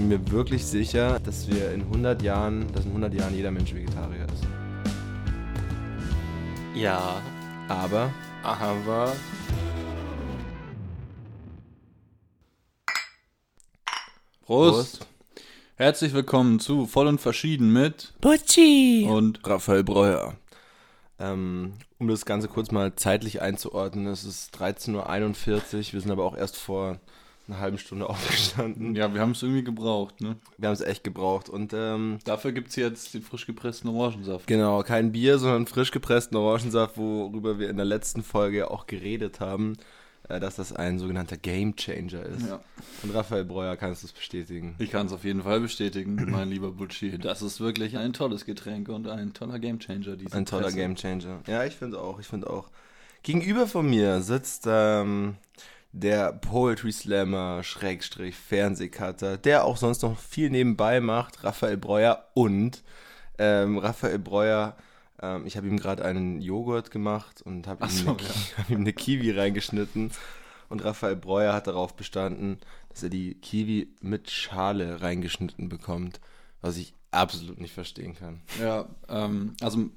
bin mir wirklich sicher, dass wir in 100 Jahren, dass in 100 Jahren jeder Mensch Vegetarier ist. Ja, Aber aber Prost. Herzlich willkommen zu Voll und Verschieden mit Butchi. und Raphael Breuer. Ähm, um das Ganze kurz mal zeitlich einzuordnen, es ist 13.41 Uhr, wir sind aber auch erst vor einer halben Stunde aufgestanden. ja, wir haben es irgendwie gebraucht, ne? Wir haben es echt gebraucht und ähm, Dafür gibt es jetzt den frisch gepressten Orangensaft. genau, kein Bier, sondern frisch gepressten Orangensaft, worüber wir in der letzten Folge auch geredet haben, äh, dass das ein sogenannter Game Changer ist. Ja. Und Raphael Breuer, kannst du es bestätigen? Ich kann es auf jeden Fall bestätigen, mein lieber Butchi. Das ist wirklich ein tolles Getränk und ein toller Gamechanger. diese Ein toller Presse. Gamechanger. Ja, ich finde auch, ich finde auch. Gegenüber von mir sitzt ähm, der Poetry Slammer, Schrägstrich, Fernsehcutter, der auch sonst noch viel nebenbei macht, Raphael Breuer und ähm, Raphael Breuer, ähm, ich habe ihm gerade einen Joghurt gemacht und habe ihm, so, eine Ki- hab ihm eine Kiwi reingeschnitten und Raphael Breuer hat darauf bestanden, dass er die Kiwi mit Schale reingeschnitten bekommt, was ich absolut nicht verstehen kann. Ja, ähm, also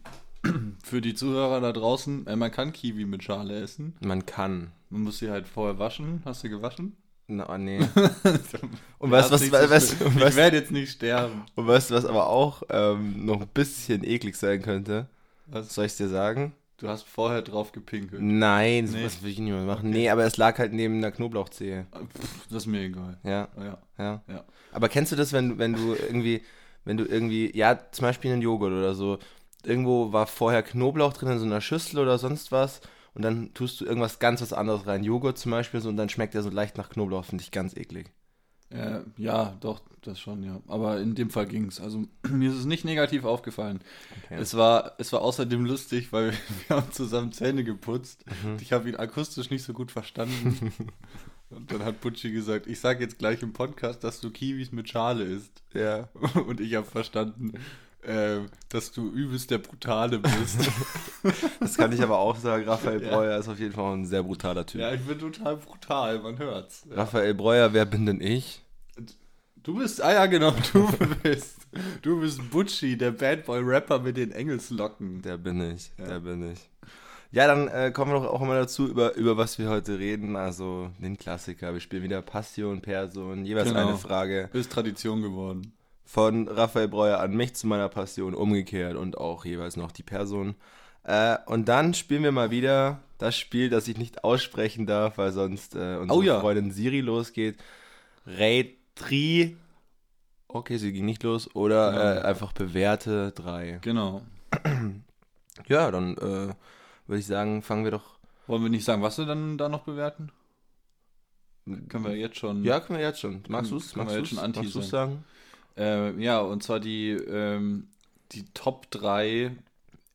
für die Zuhörer da draußen, äh, man kann Kiwi mit Schale essen. Man kann. Man muss sie halt vorher waschen. Hast du gewaschen? Na, nee. Und weißt was, Ja, was, was, ich was, werde jetzt nicht sterben. und weißt, du, was aber auch ähm, noch ein bisschen eklig sein könnte? Was? Soll ich dir sagen? Du hast vorher drauf gepinkelt. Nein, Nee. sowas will ich niemand machen. Nee, aber es lag halt neben einer Knoblauchzehe. Pff, Das ist mir egal. Ja, Ja, ja. ja. Aber kennst du das, wenn, wenn du irgendwie, wenn du irgendwie, ja, zum Beispiel einen Joghurt oder so, irgendwo war vorher Knoblauch drin in so einer Schüssel oder sonst was und dann tust du irgendwas ganz was anderes rein, Joghurt zum Beispiel, so, und dann schmeckt der so leicht nach Knoblauch, finde ich ganz eklig. Äh, ja, doch, das schon, ja. Aber in dem Fall ging es. Also mir ist es nicht negativ aufgefallen. Okay. Es, war, es war außerdem lustig, weil wir haben zusammen Zähne geputzt. Mhm. Und ich habe ihn akustisch nicht so gut verstanden. Und dann hat Butchi gesagt, ich sage jetzt gleich im Podcast, dass du Kiwis mit Schale isst. Ja. Und ich habe verstanden, äh, dass du übelst der Brutale bist. Das kann ich aber auch sagen. Raphael Ja. Breuer ist auf jeden Fall ein sehr brutaler Typ. ja, ich bin total brutal, man hört's. Ja. Raphael Breuer, wer bin denn ich? Du bist, ah ja, genau, du bist, du bist Butchi, der Bad Boy Rapper mit den Engelslocken. Der bin ich, Ja. der bin ich. Ja, dann äh, kommen wir doch auch immer dazu, über, über was wir heute reden. Also den Klassiker. Wir spielen wieder Passion, Person, jeweils Genau. eine Frage Ist Tradition geworden. Von Raphael Breuer an mich zu meiner Passion, umgekehrt und auch jeweils noch die Person. Äh, und dann spielen wir mal wieder das Spiel, das ich nicht aussprechen darf, weil sonst äh, unsere Oh ja. Freundin Siri losgeht. Retri. Okay, sie ging nicht los. Oder Genau. äh, einfach bewährte drei. Genau. Ja, dann äh, würde ich sagen, fangen wir doch. Wollen wir nicht sagen, was wir dann da noch bewerten? Können wir jetzt schon. Ja, können wir jetzt schon. Magst du es Magst anteasern? du's sagen? Äh, ja, und zwar die, ähm, die Top 3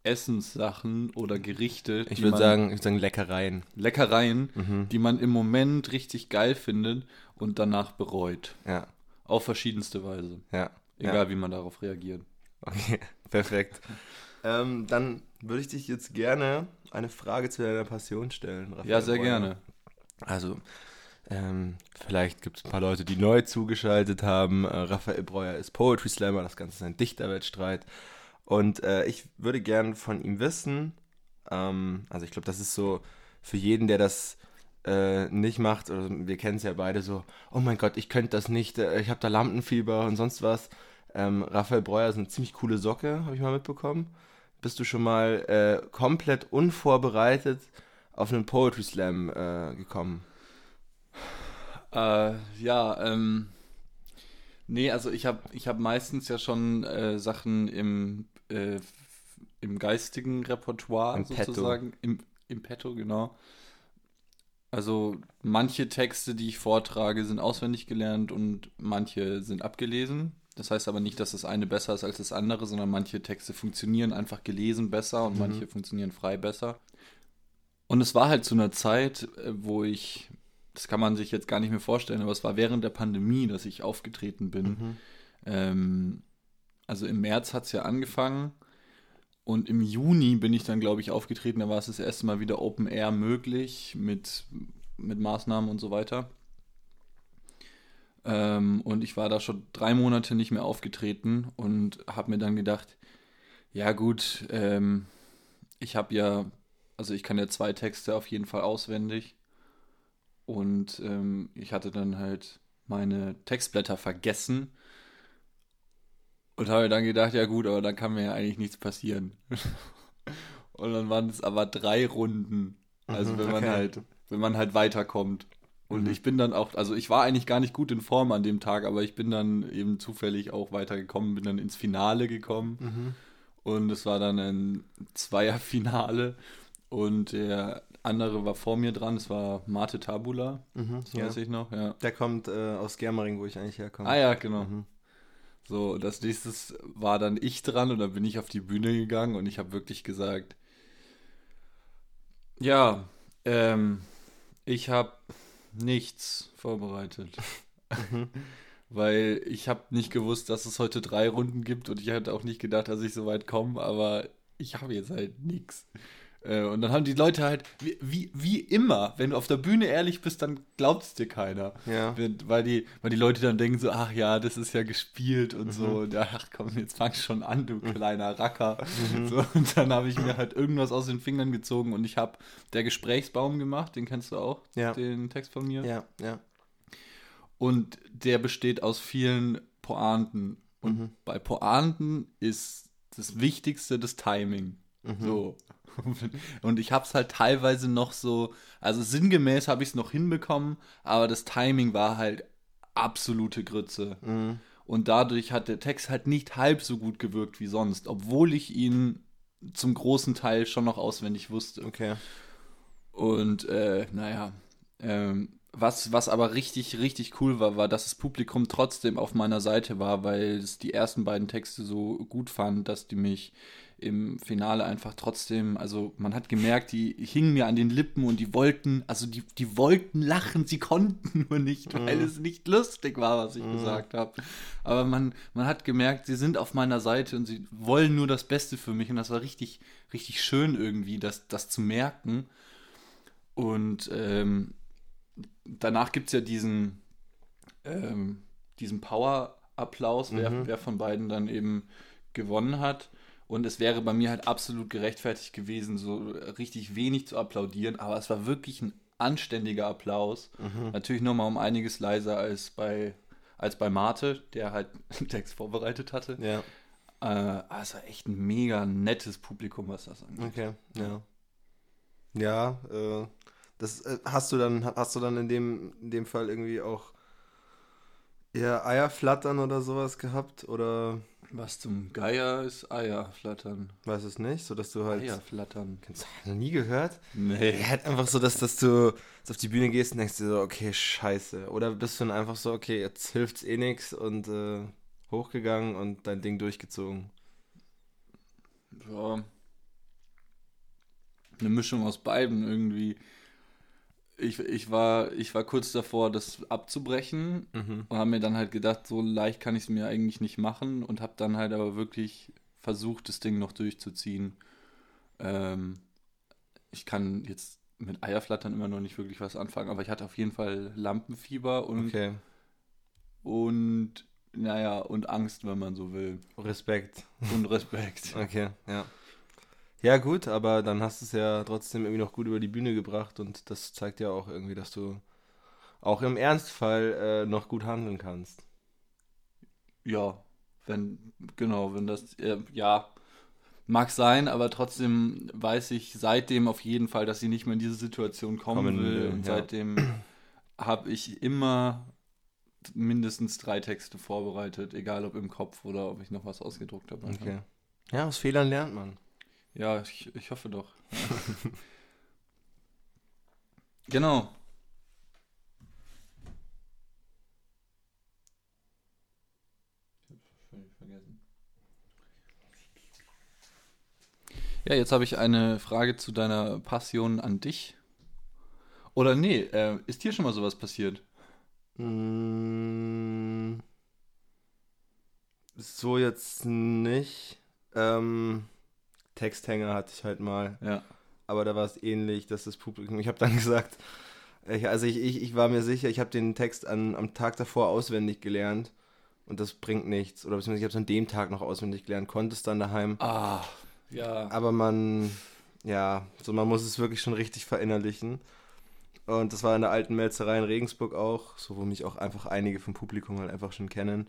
Essenssachen oder Gerichte. Ich würde sagen, ich würd sagen Leckereien. Leckereien, Mhm. die man im Moment richtig geil findet und danach bereut. Ja, Auf verschiedenste Weise. ja. Egal, Ja. wie man darauf reagiert. Okay, perfekt. ähm, dann würde ich dich jetzt gerne eine Frage zu deiner Passion stellen. Raphael Ja, sehr Breuer. gerne. Also, ähm, vielleicht gibt es ein paar Leute, die neu zugeschaltet haben. Äh, Raphael Breuer ist Poetry Slammer, das Ganze ist ein Dichterwettstreit. Und äh, ich würde gern von ihm wissen, ähm, also ich glaube, das ist so für jeden, der das äh, nicht macht, oder wir kennen es ja beide so, oh mein Gott, ich könnte das nicht, äh, ich habe da Lampenfieber und sonst was. Ähm, Raphael Breuer ist eine ziemlich coole Socke, habe ich mal mitbekommen. Bist du schon mal äh, komplett unvorbereitet auf einen Poetry Slam äh, gekommen? Äh, ja, ähm. Nee, also ich habe ich hab meistens ja schon äh, Sachen im, äh, im geistigen Repertoire Im Petto. sozusagen. Im, Im Petto, genau. Also manche Texte, die ich vortrage, sind auswendig gelernt und manche sind abgelesen. Das heißt aber nicht, dass das eine besser ist als das andere, sondern manche Texte funktionieren einfach gelesen besser und Mhm. manche funktionieren frei besser. Und es war halt zu einer Zeit, äh, wo ich, das kann man sich jetzt gar nicht mehr vorstellen, aber es war während der Pandemie, dass ich aufgetreten bin. Mhm. Ähm, also im März hat es ja angefangen und im Juni bin ich dann, glaube ich, aufgetreten. Da war es das erste Mal wieder Open Air möglich mit, mit Maßnahmen und so weiter. Ähm, und ich war da schon drei Monate nicht mehr aufgetreten und habe mir dann gedacht, ja gut, ähm, ich habe ja, also ich kann ja zwei Texte auf jeden Fall auswendig. Und ähm, ich hatte dann halt meine Textblätter vergessen und habe dann gedacht, ja gut, aber dann kann mir ja eigentlich nichts passieren. und dann waren es aber drei Runden. Also Mhm, wenn man okay. halt, wenn man halt weiterkommt. Und Mhm. ich bin dann auch, also ich war eigentlich gar nicht gut in Form an dem Tag, aber ich bin dann eben zufällig auch weitergekommen, bin dann ins Finale gekommen. Mhm. Und es war dann ein Zweierfinale. Und der andere war vor mir dran, es war Mate Tabula, Mhm. das Ja. weiß ich noch, ja. Der kommt äh, aus Germering, wo ich eigentlich herkomme. Ah ja, genau. Mhm. So, und als nächstes war dann ich dran und dann bin ich auf die Bühne gegangen und ich habe wirklich gesagt, ja, ähm, ich habe nichts vorbereitet. Mhm. Weil ich habe nicht gewusst, dass es heute drei Runden gibt und ich hatte auch nicht gedacht, dass ich so weit komme, aber ich habe jetzt halt nichts. Äh, Und dann haben die Leute halt, wie, wie, wie immer, wenn du auf der Bühne ehrlich bist, dann glaubt es dir keiner. Ja. Weil die, weil die Leute dann denken so, ach ja, das ist ja gespielt und so. Mhm. Und ja, ach komm, jetzt fang schon an, du kleiner Racker. So, und dann habe ich mir halt irgendwas aus den Fingern gezogen und ich habe der Gesprächsbaum gemacht, den kennst du auch, Ja. den Text von mir. Ja, ja. Und der besteht aus vielen Pointen. Und Mhm. bei Pointen ist das Wichtigste das Timing. Mhm. So. Und ich habe es halt teilweise noch so, also sinngemäß habe ich es noch hinbekommen, aber das Timing war halt absolute Grütze. Mhm. Und dadurch hat der Text halt nicht halb so gut gewirkt wie sonst, obwohl ich ihn zum großen Teil schon noch auswendig wusste. Okay. Und äh, naja, ähm, was, was aber richtig, richtig cool war, war, dass das Publikum trotzdem auf meiner Seite war, weil es die ersten beiden Texte so gut fand, dass die mich im Finale einfach trotzdem, also man hat gemerkt, die hingen mir an den Lippen und die wollten, also die, die wollten lachen, sie konnten nur nicht, weil Mhm. es nicht lustig war, was ich Mhm. gesagt habe. Aber man, man hat gemerkt, sie sind auf meiner Seite und sie wollen nur das Beste für mich und das war richtig, richtig schön irgendwie, das, das zu merken. Und ähm, danach gibt es ja diesen, ähm, diesen Power-Applaus, wer, Mhm. wer von beiden dann eben gewonnen hat. Und es wäre bei mir halt absolut gerechtfertigt gewesen, so richtig wenig zu applaudieren, aber es war wirklich ein anständiger Applaus. Mhm. Natürlich nochmal um einiges leiser als bei, als bei Mate, der halt einen Text vorbereitet hatte. Ja. Äh, aber es war echt ein mega nettes Publikum, was das angeht. Okay. Ja. Ja, äh, das äh, hast du dann, hast du dann in dem, in dem Fall irgendwie auch eher Eierflattern oder sowas gehabt? Oder Was zum Geier ist Eier flattern. weiß es nicht, so dass du halt. Eier flattern. Kennst du noch nie gehört? Nee. Halt einfach so, dass, dass du jetzt auf die Bühne gehst und denkst dir so, okay, scheiße. Oder bist du dann einfach so, okay, jetzt hilft's eh nix und äh, hochgegangen und dein Ding durchgezogen. Ja. Eine Mischung aus beiden irgendwie. Ich, ich, war, ich war kurz davor, das abzubrechen Mhm. und habe mir dann halt gedacht, so leicht kann ich es mir eigentlich nicht machen und habe dann halt aber wirklich versucht, das Ding noch durchzuziehen. Ähm, ich kann jetzt mit Eierflattern immer noch nicht wirklich was anfangen, aber ich hatte auf jeden Fall Lampenfieber und, Okay. und naja, und Angst, wenn man so will. Respekt. Und Respekt. Okay, ja. Ja, gut, aber dann hast du es ja trotzdem irgendwie noch gut über die Bühne gebracht und das zeigt ja auch irgendwie, dass du auch im Ernstfall äh, noch gut handeln kannst. Ja, wenn, genau, wenn das, äh, ja, mag sein, aber trotzdem weiß ich seitdem auf jeden Fall, dass sie nicht mehr in diese Situation kommen, Kommen will. will, Und ja. seitdem habe ich immer mindestens drei Texte vorbereitet, egal ob im Kopf oder ob ich noch was ausgedruckt habe. Okay. Ja, aus Fehlern lernt man. Ja, ich, ich hoffe doch. genau. Ja, jetzt habe ich eine Frage zu deiner Passion an dich. Oder nee, äh, ist dir schon mal sowas passiert? Mm, so jetzt nicht. Ähm, Texthänger hatte ich halt mal. Ja. Aber da war es ähnlich, dass das Publikum, ich habe dann gesagt, Ich, also ich, ich, ich war mir sicher, ich habe den Text an, am Tag davor auswendig gelernt und das bringt nichts. Oder beziehungsweise ich habe es an dem Tag noch auswendig gelernt, konnte es dann daheim. Ah, ja. Aber man, ja, so man muss es wirklich schon richtig verinnerlichen. Und das war in der alten Melzerei in Regensburg auch, so wo mich auch einfach einige vom Publikum halt einfach schon kennen.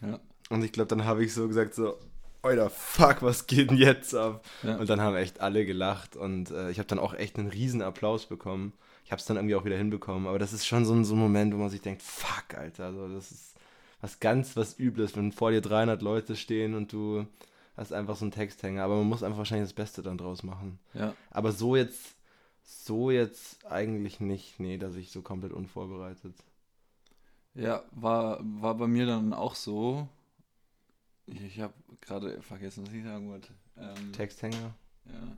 Ja. Und ich glaube, dann habe ich so gesagt, so, Alter, fuck, was geht denn jetzt ab? Ja. Und dann haben echt alle gelacht und äh, ich habe dann auch echt einen riesen Applaus bekommen. Ich habe es dann irgendwie auch wieder hinbekommen, aber das ist schon so ein, so ein Moment, wo man sich denkt, fuck, Alter, also das ist was ganz was Übles, wenn vor dir 300 Leute stehen und du hast einfach so einen Texthänger. Aber man muss einfach wahrscheinlich das Beste dann draus machen. ja. Aber so jetzt, so jetzt eigentlich nicht, nee, dass ich so komplett unvorbereitet. Ja, war, war bei mir dann auch so. Ich habe gerade vergessen, was ich sagen wollte. Ähm, Texthänger? ja.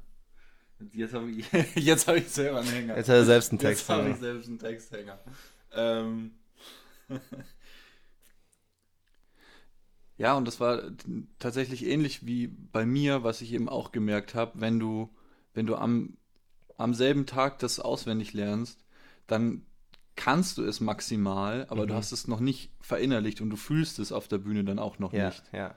Jetzt habe ich, jetzt hab ich selber einen Hänger. Jetzt hat er selbst einen Jetzt habe ich Texthänger. selbst einen Texthänger. Ähm. ja, und das war tatsächlich ähnlich wie bei mir, was ich eben auch gemerkt habe, wenn du, wenn du am, am selben Tag das auswendig lernst, dann kannst du es maximal, aber du Mhm. hast es noch nicht verinnerlicht und du fühlst es auf der Bühne dann auch noch Ja, nicht. ja.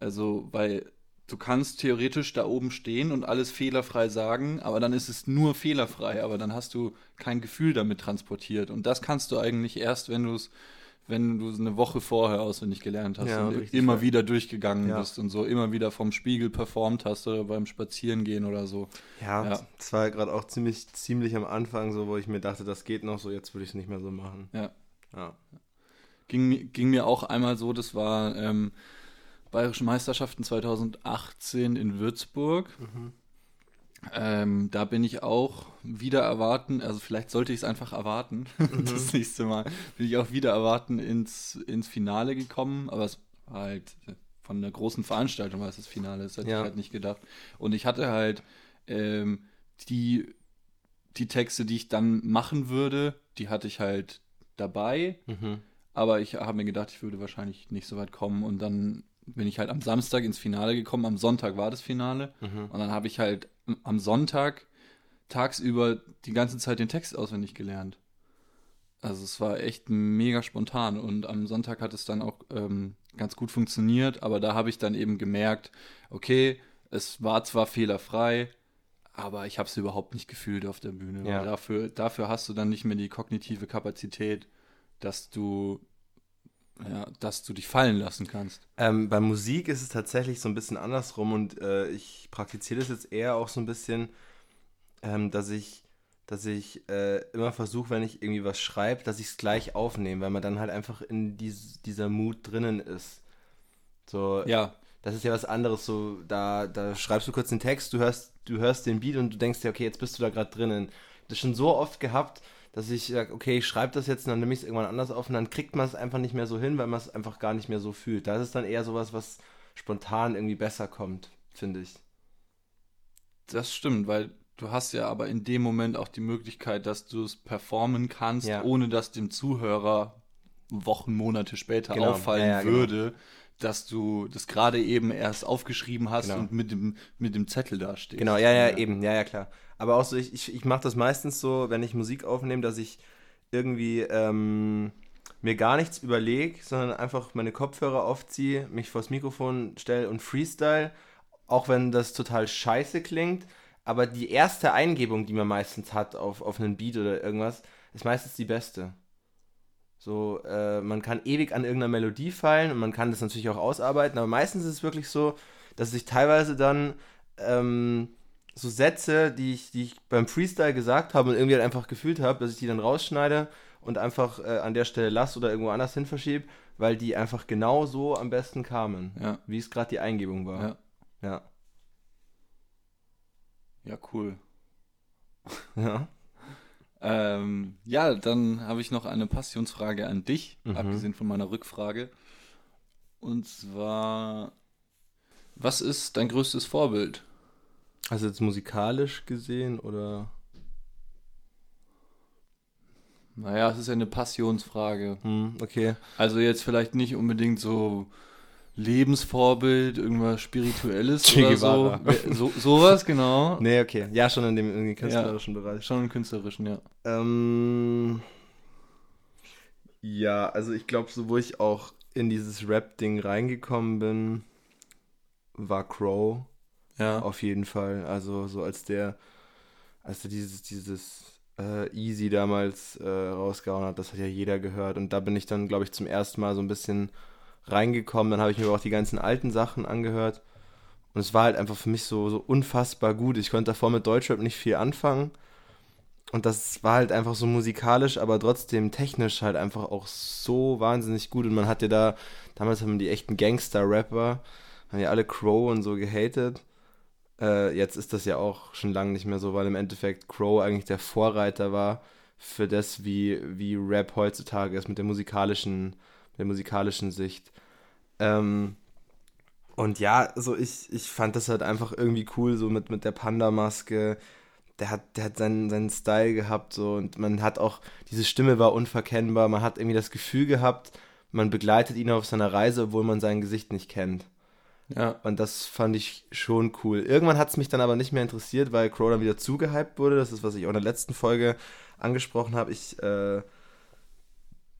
Also, weil du kannst theoretisch da oben stehen und alles fehlerfrei sagen, aber dann ist es nur fehlerfrei, aber dann hast du kein Gefühl damit transportiert. Und das kannst du eigentlich erst, wenn du es, wenn du es eine Woche vorher auswendig gelernt hast Ja, und richtig, immer ja. wieder durchgegangen Ja. bist und so immer wieder vom Spiegel performt hast oder beim Spazierengehen oder so. Ja, Ja. das war gerade auch ziemlich, ziemlich am Anfang so, wo ich mir dachte, das geht noch so, jetzt würde ich es nicht mehr so machen. Ja. Ja. Ging, ging mir auch einmal so, das war ähm, Bayerische Meisterschaften 2018 in Würzburg. Ähm, da bin ich auch wieder erwarten, also vielleicht sollte ich es einfach erwarten, das nächste Mal, bin ich auch wieder erwarten ins, ins Finale gekommen, aber es war halt von einer großen Veranstaltung war es das Finale, das hätte Ja. ich halt nicht gedacht. Und ich hatte halt ähm, die, die Texte, die ich dann machen würde, die hatte ich halt dabei, Mhm. aber ich habe mir gedacht, ich würde wahrscheinlich nicht so weit kommen und dann bin ich halt am Samstag ins Finale gekommen, am Sonntag war das Finale Mhm. und dann habe ich halt am Sonntag tagsüber die ganze Zeit den Text auswendig gelernt. Also es war echt mega spontan und am Sonntag hat es dann auch ähm, ganz gut funktioniert, aber da habe ich dann eben gemerkt, okay, es war zwar fehlerfrei, aber ich habe es überhaupt nicht gefühlt auf der Bühne. Ja. Dafür, dafür hast du dann nicht mehr die kognitive Kapazität, dass du, ja, dass du dich fallen lassen kannst. Ähm, bei Musik ist es tatsächlich so ein bisschen andersrum und äh, ich praktiziere das jetzt eher auch so ein bisschen, ähm, dass ich, dass ich äh, immer versuche, wenn ich irgendwie was schreibe, dass ich es gleich aufnehme, weil man dann halt einfach in dies, dieser Mut drinnen ist. So, Ja, das ist ja was anderes, so, da, da schreibst du kurz den Text, du hörst, du hörst den Beat und du denkst dir, okay, jetzt bist du da gerade drinnen. Das schon so oft gehabt, dass ich sage, okay, ich schreibe das jetzt und dann nehme ich es irgendwann anders auf und dann kriegt man es einfach nicht mehr so hin, weil man es einfach gar nicht mehr so fühlt. Da ist es dann eher sowas, was spontan irgendwie besser kommt, finde ich. Das stimmt, weil du hast ja aber in dem Moment auch die Möglichkeit, dass du es performen kannst, Ja. ohne dass dem Zuhörer Wochen, Monate später Genau. auffallen Ja, ja, genau. würde, dass du das gerade eben erst aufgeschrieben hast Genau. und mit dem, mit dem Zettel dastehst. Genau, ja, ja, eben, ja, ja, klar. Aber auch so, ich, ich, ich mache das meistens so, wenn ich Musik aufnehme, dass ich irgendwie ähm, mir gar nichts überlege, sondern einfach meine Kopfhörer aufziehe, mich vors Mikrofon stelle und freestyle, auch wenn das total scheiße klingt. Aber die erste Eingebung, die man meistens hat auf, auf einen Beat oder irgendwas, ist meistens die beste. So, äh, man kann ewig an irgendeiner Melodie feilen und man kann das natürlich auch ausarbeiten, aber meistens ist es wirklich so, dass ich teilweise dann ähm, so Sätze, die ich, die ich beim Freestyle gesagt habe und irgendwie halt einfach gefühlt habe, dass ich die dann rausschneide und einfach äh, an der Stelle lasse oder irgendwo anders hin verschiebe, weil die einfach genau so am besten kamen, Ja, wie es gerade die Eingebung war. ja, Ja. ja, cool. ja. Ähm, ja, dann habe ich noch eine Passionsfrage an dich, Mhm. abgesehen von meiner Rückfrage. Und zwar, was ist dein größtes Vorbild? Also jetzt musikalisch gesehen oder? Naja, es ist ja eine Passionsfrage. Hm, okay. Also jetzt vielleicht nicht unbedingt so Lebensvorbild, irgendwas Spirituelles Che oder so. Guevara. So. Sowas, genau. Nee, okay. Ja, schon in dem, in dem künstlerischen Bereich. Schon im künstlerischen, ja. Ähm, ja, also ich glaube, so wo ich auch in dieses Rap-Ding reingekommen bin, war Crow Ja. auf jeden Fall. Also so als der, als er dieses, dieses äh, Easy damals äh, rausgehauen hat, das hat ja jeder gehört. Und da bin ich dann, glaube ich, zum ersten Mal so ein bisschen reingekommen. Dann habe ich mir auch die ganzen alten Sachen angehört. Und es war halt einfach für mich so, so unfassbar gut. Ich konnte davor mit Deutschrap nicht viel anfangen. Und das war halt einfach so musikalisch, aber trotzdem technisch halt einfach auch so wahnsinnig gut. Und man hatte da, damals haben die echten Gangster-Rapper, haben ja alle Crow und so gehatet. Äh, jetzt ist das ja auch schon lange nicht mehr so, weil im Endeffekt Crow eigentlich der Vorreiter war für das, wie, wie Rap heutzutage ist mit der musikalischen, der musikalischen Sicht. Ähm, und ja, so ich, ich fand das halt einfach irgendwie cool, so mit, mit der Panda-Maske. Der hat, der hat seinen, seinen Style gehabt, so und man hat auch, diese Stimme war unverkennbar, man hat irgendwie das Gefühl gehabt, man begleitet ihn auf seiner Reise, obwohl man sein Gesicht nicht kennt. Ja. Und das fand ich schon cool. Irgendwann hat es mich dann aber nicht mehr interessiert, weil Crow dann wieder zugehypt wurde. Das ist, was ich auch in der letzten Folge angesprochen habe. Ich, äh,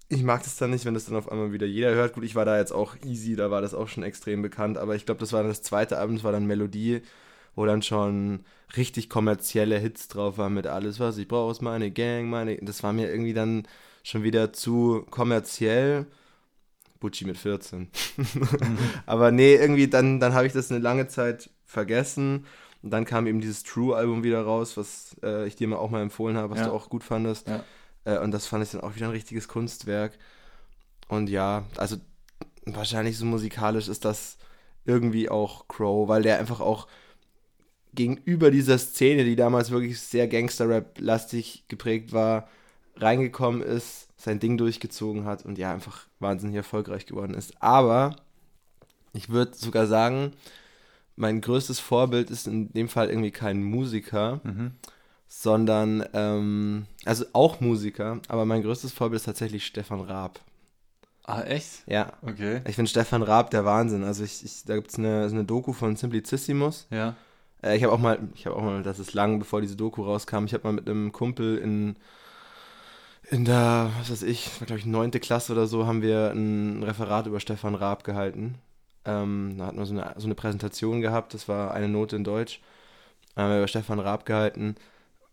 ich mag das dann nicht, wenn das dann auf einmal wieder jeder hört. Gut, ich war da jetzt auch easy, da war das auch schon extrem bekannt. Aber ich glaube, das war das zweite Album, das war dann Melodie, wo dann schon richtig kommerzielle Hits drauf waren mit alles, was ich brauche, ist meine Gang, meine. Das war mir irgendwie dann schon wieder zu kommerziell. Bucci mit 14. Aber nee, irgendwie dann, dann habe ich das eine lange Zeit vergessen. Und dann kam eben dieses True-Album wieder raus, was äh, ich dir mal auch mal empfohlen habe, was Ja. du auch gut fandest. Ja. Äh, und das fand ich dann auch wieder ein richtiges Kunstwerk. Und ja, also wahrscheinlich so musikalisch ist das irgendwie auch Crow, weil der einfach auch gegenüber dieser Szene, die damals wirklich sehr Gangster-Rap-lastig geprägt war, reingekommen ist, sein Ding durchgezogen hat und ja, einfach wahnsinnig erfolgreich geworden ist. Aber ich würde sogar sagen, mein größtes Vorbild ist in dem Fall irgendwie kein Musiker, Mhm. sondern, ähm, also auch Musiker, aber mein größtes Vorbild ist tatsächlich Stefan Raab. Ah, echt? Ja, Okay. ich finde Stefan Raab der Wahnsinn. Also ich, ich da gibt es eine, eine Doku von Simplicissimus. Ja. Äh, ich habe auch mal, ich habe auch mal, das ist lang, bevor diese Doku rauskam, ich habe mal mit einem Kumpel in, in der, was weiß ich, glaube ich neunte Klasse oder so, haben wir ein Referat über Stefan Raab gehalten. Ähm, da hatten wir so eine, so eine Präsentation gehabt, das war eine Note in Deutsch. Da haben wir über Stefan Raab gehalten,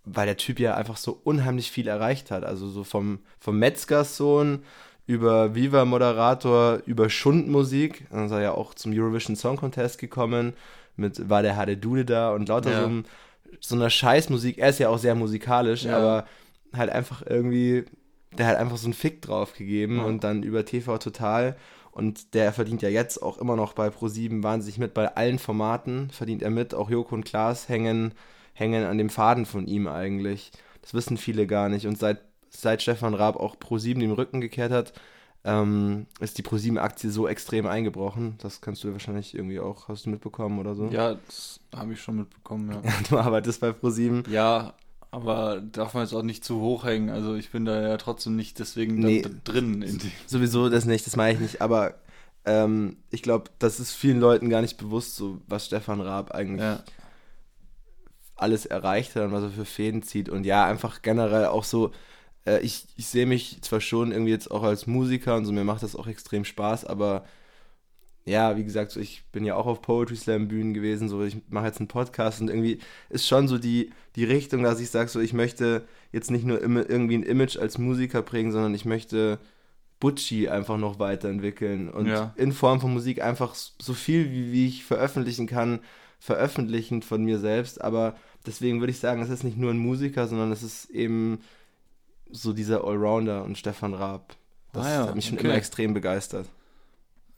weil der Typ ja einfach so unheimlich viel erreicht hat. Also so vom, vom Metzgerssohn über Viva-Moderator, über Schundmusik. Dann ist er ja auch zum Eurovision Song Contest gekommen. Mit war der Hade Dude da und lauter Ja. so, so einer Scheißmusik. Er ist ja auch sehr musikalisch, Ja. aber halt einfach irgendwie, der hat einfach so einen Fick drauf gegeben Ja. und dann über TV Total. Und der verdient ja jetzt auch immer noch bei Pro7 wahnsinnig mit. Bei allen Formaten verdient er mit. Auch Joko und Klaas hängen, hängen an dem Faden von ihm eigentlich. Das wissen viele gar nicht. Und seit, seit Stefan Raab auch Pro7 den Rücken gekehrt hat, ähm, ist die Pro7-Aktie so extrem eingebrochen. Das kannst du wahrscheinlich irgendwie auch, hast du mitbekommen oder so? Ja, das habe ich schon mitbekommen, ja. Du arbeitest bei Pro7. Ja, aber darf man jetzt auch nicht zu hoch hängen. Also ich bin da ja trotzdem nicht deswegen Nee. drin. Sowieso das nicht, das meine ich nicht. Aber ähm, ich glaube, das ist vielen Leuten gar nicht bewusst, so was Stefan Raab eigentlich ja. alles erreicht hat und was er für Fäden zieht. Und ja, einfach generell auch so, äh, ich, ich sehe mich zwar schon irgendwie jetzt auch als Musiker und so, mir macht das auch extrem Spaß, aber ja, wie gesagt, so, ich bin ja auch auf Poetry Slam Bühnen gewesen, so ich mache jetzt einen Podcast und irgendwie ist schon so die, die Richtung, dass ich sage, so ich möchte jetzt nicht nur immer irgendwie ein Image als Musiker prägen, sondern ich möchte Butchie einfach noch weiterentwickeln und Ja. in Form von Musik einfach so viel, wie, wie ich veröffentlichen kann, veröffentlichen von mir selbst, aber deswegen würde ich sagen, es ist nicht nur ein Musiker, sondern es ist eben so dieser Allrounder und Stefan Raab. Das Ah ja, hat mich schon okay. immer extrem begeistert.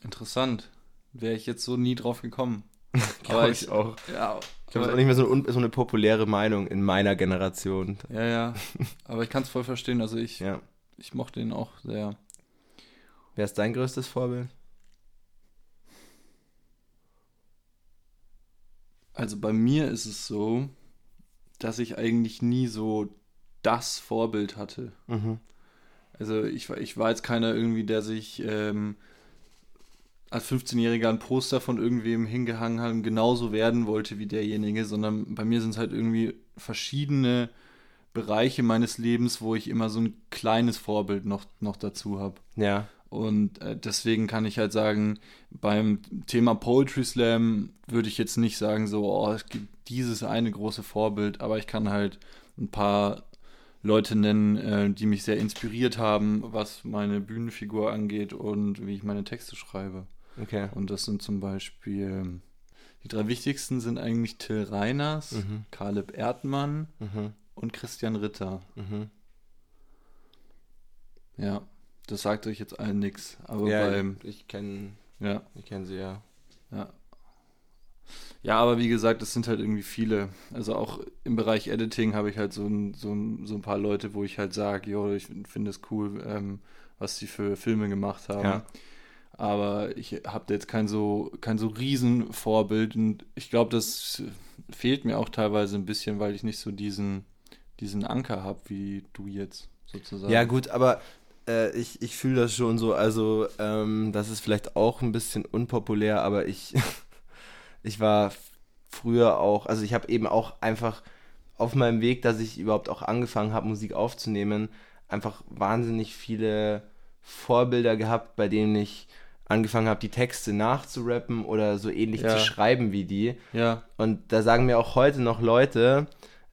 Interessant. Wäre ich jetzt so nie drauf gekommen. Glaub Aber ich ich- auch. Ja, Ich glaube, es ist auch nicht mehr so, ein, so eine populäre Meinung in meiner Generation. ja, ja. Aber ich kann es voll verstehen. Also ich, Ja. ich mochte ihn auch sehr. Wer ist dein größtes Vorbild? Also bei mir ist es so, dass ich eigentlich nie so das Vorbild hatte. Mhm. Also ich, war- ich war jetzt keiner irgendwie, der sich ähm, als 15-Jähriger ein Poster von irgendwem hingehangen habe, genauso werden wollte wie derjenige, sondern bei mir sind es halt irgendwie verschiedene Bereiche meines Lebens, wo ich immer so ein kleines Vorbild noch, noch dazu habe. Ja. Und äh, deswegen kann ich halt sagen, beim Thema Poetry Slam würde ich jetzt nicht sagen, so, oh, es gibt dieses eine große Vorbild, aber ich kann halt ein paar Leute nennen, äh, die mich sehr inspiriert haben, was meine Bühnenfigur angeht und wie ich meine Texte schreibe. Okay. Und das sind zum Beispiel, die drei wichtigsten sind eigentlich Till Reiners, Mhm. Caleb Erdmann Mhm. und Christian Ritter. Mhm. Ja, das sagt euch jetzt allen nichts. Aber Ja, beim, ich kenne ja, ich sie ja. ja. Ja, aber wie gesagt, es sind halt irgendwie viele. Also auch im Bereich Editing habe ich halt so ein, so ein, so ein paar Leute, wo ich halt sage, jo, ich finde es cool, ähm, was sie für Filme gemacht haben. Ja. Aber ich habe jetzt kein so, kein so Riesenvorbild und ich glaube, das fehlt mir auch teilweise ein bisschen, weil ich nicht so diesen, diesen Anker habe, wie du jetzt sozusagen. Ja, gut, aber äh, ich, ich fühle das schon so. Also, ähm, das ist vielleicht auch ein bisschen unpopulär, aber ich, ich war früher auch, also ich habe eben auch einfach auf meinem Weg, dass ich überhaupt auch angefangen habe, Musik aufzunehmen, einfach wahnsinnig viele Vorbilder gehabt, bei denen ich angefangen habe, die Texte nachzurappen oder so ähnlich Ja. zu schreiben wie die. Ja, Und da sagen mir auch heute noch Leute,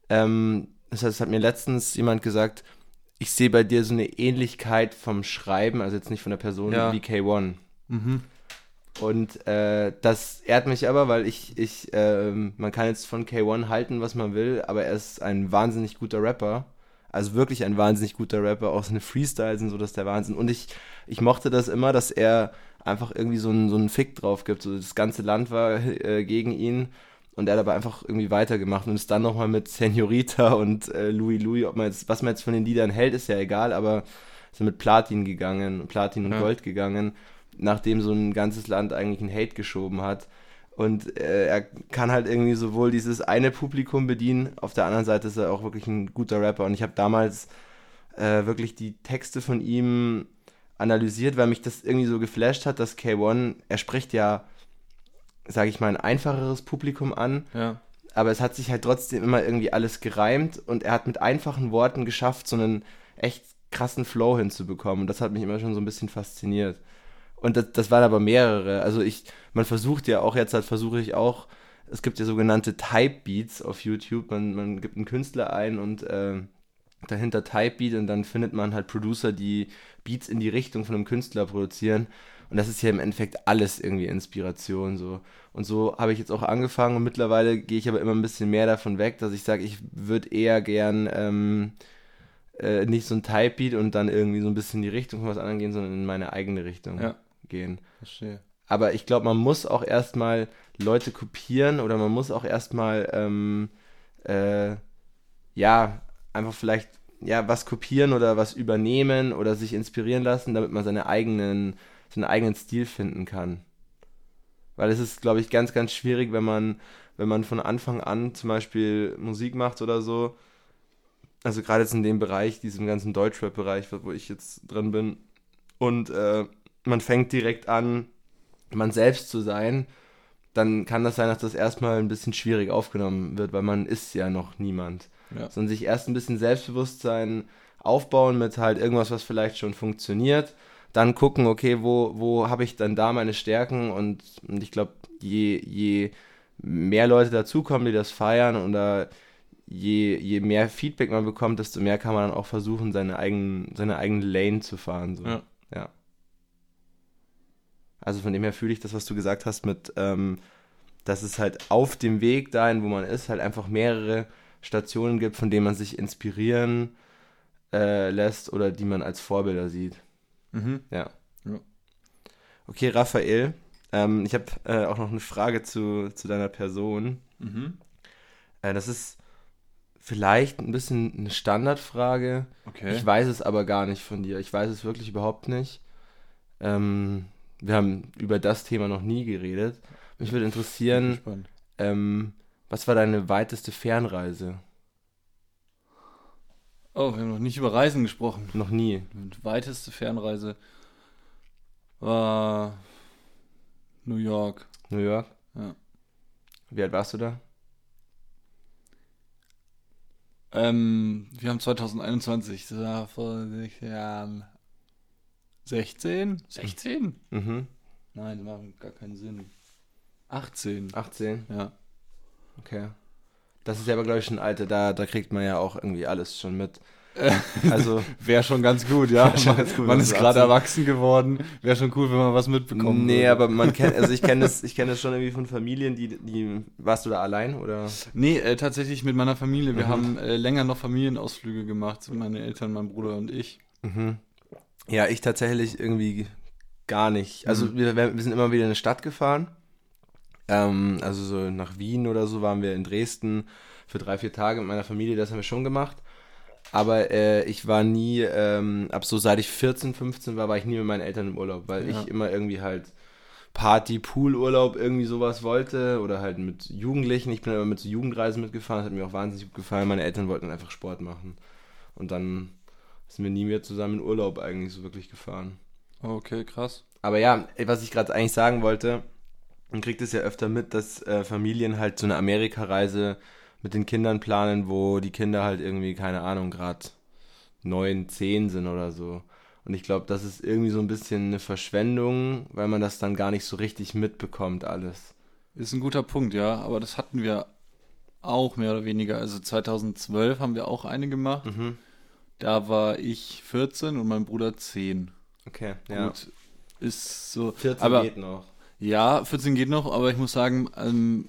ähm, das heißt, es hat mir letztens jemand gesagt, ich sehe bei dir so eine Ähnlichkeit vom Schreiben, also jetzt nicht von der Person, Ja. wie K1. mhm. Und äh, das ehrt mich aber, weil ich, ich ähm, man kann jetzt von K1 halten, was man will, aber er ist ein wahnsinnig guter Rapper. Also wirklich ein wahnsinnig guter Rapper. Auch seine Freestyles und so, das ist der Wahnsinn. Und ich, ich mochte das immer, dass er einfach irgendwie so einen, so einen Fick drauf gibt. So, das ganze Land war äh, gegen ihn. Und er hat aber einfach irgendwie weitergemacht und ist dann nochmal mit Senorita und äh, Louis Louis, ob man jetzt, was man jetzt von den Liedern hält, ist ja egal, aber ist mit Platin gegangen, Platin und Ja. Gold gegangen, nachdem so ein ganzes Land eigentlich einen Hate geschoben hat. Und äh, er kann halt irgendwie sowohl dieses eine Publikum bedienen, auf der anderen Seite ist er auch wirklich ein guter Rapper. Und ich habe damals äh, wirklich die Texte von ihm analysiert, weil mich das irgendwie so geflasht hat, dass K1, er spricht ja, sage ich mal, ein einfacheres Publikum an, ja, aber es hat sich halt trotzdem immer irgendwie alles gereimt und er hat mit einfachen Worten geschafft, so einen echt krassen Flow hinzubekommen. Und das hat mich immer schon so ein bisschen fasziniert. Und das, das waren aber mehrere. Also ich, man versucht ja auch, jetzt halt versuche ich auch, es gibt ja sogenannte Type Beats auf YouTube. Man, man gibt einen Künstler ein und äh, dahinter Type Beat und dann findet man halt Producer, die Beats in die Richtung von einem Künstler produzieren. Und das ist ja im Endeffekt alles irgendwie Inspiration so. Und so habe ich jetzt auch angefangen und mittlerweile gehe ich aber immer ein bisschen mehr davon weg, dass ich sage, ich würde eher gern ähm, äh, nicht so ein Type-Beat und dann irgendwie so ein bisschen in die Richtung von was anderem gehen, sondern in meine eigene Richtung Ja. Gehen. verstehe. Aber ich glaube, man muss auch erstmal Leute kopieren oder man muss auch erstmal, ähm, äh, ja, einfach vielleicht, ja, was kopieren oder was übernehmen oder sich inspirieren lassen, damit man seine eigenen, seinen eigenen Stil finden kann. Weil es ist, glaube ich, ganz, ganz schwierig, wenn man, wenn man von Anfang an zum Beispiel Musik macht oder so. Also gerade jetzt in dem Bereich, diesem ganzen Deutschrap-Bereich, wo ich jetzt drin bin. Und äh, man fängt direkt an, man selbst zu sein, dann kann das sein, dass das erstmal ein bisschen schwierig aufgenommen wird, weil man ist ja noch niemand. Ja. Sondern sich erst ein bisschen Selbstbewusstsein aufbauen mit halt irgendwas, was vielleicht schon funktioniert. Dann gucken, okay, wo, wo habe ich dann da meine Stärken und, und ich glaube, je, je mehr Leute dazukommen, die das feiern oder je, je mehr Feedback man bekommt, desto mehr kann man dann auch versuchen, seine, eigenen, seine eigene Lane zu fahren. So. Ja. Also von dem her fühle ich das, was du gesagt hast, mit, ähm, dass es halt auf dem Weg dahin, wo man ist, halt einfach mehrere Stationen gibt, von denen man sich inspirieren äh, lässt oder die man als Vorbilder sieht. Mhm. Ja. Ja. Okay, Raphael, ähm, ich habe äh, auch noch eine Frage zu, zu deiner Person. Mhm. Äh, das ist vielleicht ein bisschen eine Standardfrage. Okay. Ich weiß es aber gar nicht von dir. Ich weiß es wirklich überhaupt nicht. Ähm, wir haben über das Thema noch nie geredet. Mich würde interessieren, ähm, was war deine weiteste Fernreise? Oh, wir haben noch nicht über Reisen gesprochen. Noch nie. Die weiteste Fernreise war New York. New York? Ja. Wie alt warst du da? Ähm, wir haben 2021, das war vor sechs Jahren. 16? 16? Mhm. Nein, das macht gar keinen Sinn. 18. 18? Ja. Okay. Das ist ja aber, glaube ich, schon ein Alter, da, da kriegt man ja auch irgendwie alles schon mit. Also, Wäre schon ganz gut, ja. Man ganz gut, man ist gerade 18 erwachsen geworden. Wäre schon cool, wenn man was mitbekommen nee, würde. aber man kennt, also ich kenne das, ich kenne das schon irgendwie von Familien, die, die, warst du da allein oder? Nee, äh, tatsächlich mit meiner Familie. Wir Mhm. haben äh, länger noch Familienausflüge gemacht, so meine Eltern, mein Bruder und ich. Mhm. Ja, ich tatsächlich irgendwie gar nicht. Also Mhm. wir, wir sind immer wieder in eine Stadt gefahren. Ähm, also so nach Wien oder so waren wir in Dresden für drei, vier Tage mit meiner Familie, das haben wir schon gemacht. Aber äh, ich war nie, ähm, ab so seit ich 14, 15 war, war ich nie mit meinen Eltern im Urlaub, weil Ja. ich immer irgendwie halt Party, Poolurlaub, irgendwie sowas wollte oder halt mit Jugendlichen. Ich bin immer mit so Jugendreisen mitgefahren, das hat mir auch wahnsinnig gut gefallen. Meine Eltern wollten einfach Sport machen. Und dann sind wir nie mehr zusammen in Urlaub eigentlich so wirklich gefahren. Okay, krass. Aber ja, was ich gerade eigentlich sagen wollte, man kriegt es ja öfter mit, dass äh, Familien halt so eine Amerikareise mit den Kindern planen, wo die Kinder halt irgendwie, keine Ahnung, gerade neun, zehn sind oder so. Und ich glaube, das ist irgendwie so ein bisschen eine Verschwendung, weil man das dann gar nicht so richtig mitbekommt alles. Ist ein guter Punkt, ja. Aber das hatten wir auch mehr oder weniger. Also 2012 haben wir auch eine gemacht. Mhm. Da war ich 14 und mein Bruder 10. Okay, ja. Gut, ist so. 14 aber geht noch. ja, 14 geht noch, aber ich muss sagen, ähm,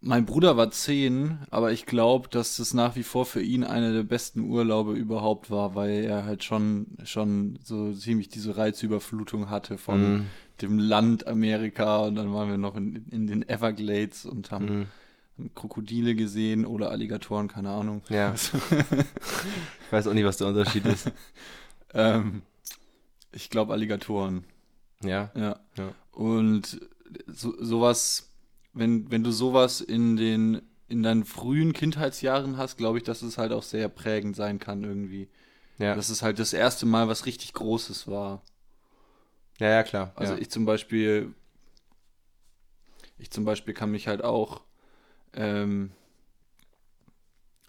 mein Bruder war 10, aber ich glaube, dass das nach wie vor für ihn einer der besten Urlaube überhaupt war, weil er halt schon, schon so ziemlich diese Reizüberflutung hatte von Mhm. dem Land Amerika und dann waren wir noch in, in den Everglades und haben Mhm. Krokodile gesehen oder Alligatoren, keine Ahnung. Ja. Ich weiß auch nicht, was der Unterschied ist. Ähm, ich glaube Alligatoren. Ja. Ja. Ja. Und so, sowas, wenn, wenn du sowas in den in deinen frühen Kindheitsjahren hast, glaube ich, dass es halt auch sehr prägend sein kann irgendwie. Ja. Dass es halt das erste Mal was richtig Großes war. ja, ja, klar. Also ja. ich zum Beispiel, ich zum Beispiel kann mich halt auch ähm,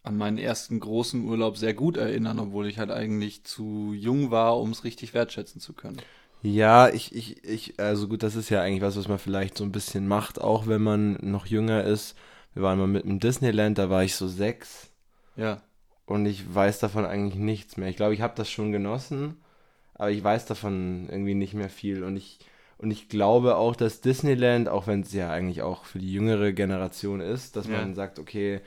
an meinen ersten großen Urlaub sehr gut erinnern, obwohl ich halt eigentlich zu jung war, um es richtig wertschätzen zu können. Ja, ich, ich, ich, also gut, das ist ja eigentlich was, was man vielleicht so ein bisschen macht, auch wenn man noch jünger ist. Wir waren mal mit dem Disneyland, da war ich so sechs Ja, und ich weiß davon eigentlich nichts mehr. Ich glaube, ich habe das schon genossen, aber ich weiß davon irgendwie nicht mehr viel. Und ich, und ich glaube auch, dass Disneyland, auch wenn es ja eigentlich auch für die jüngere Generation ist, dass Ja. man sagt, okay,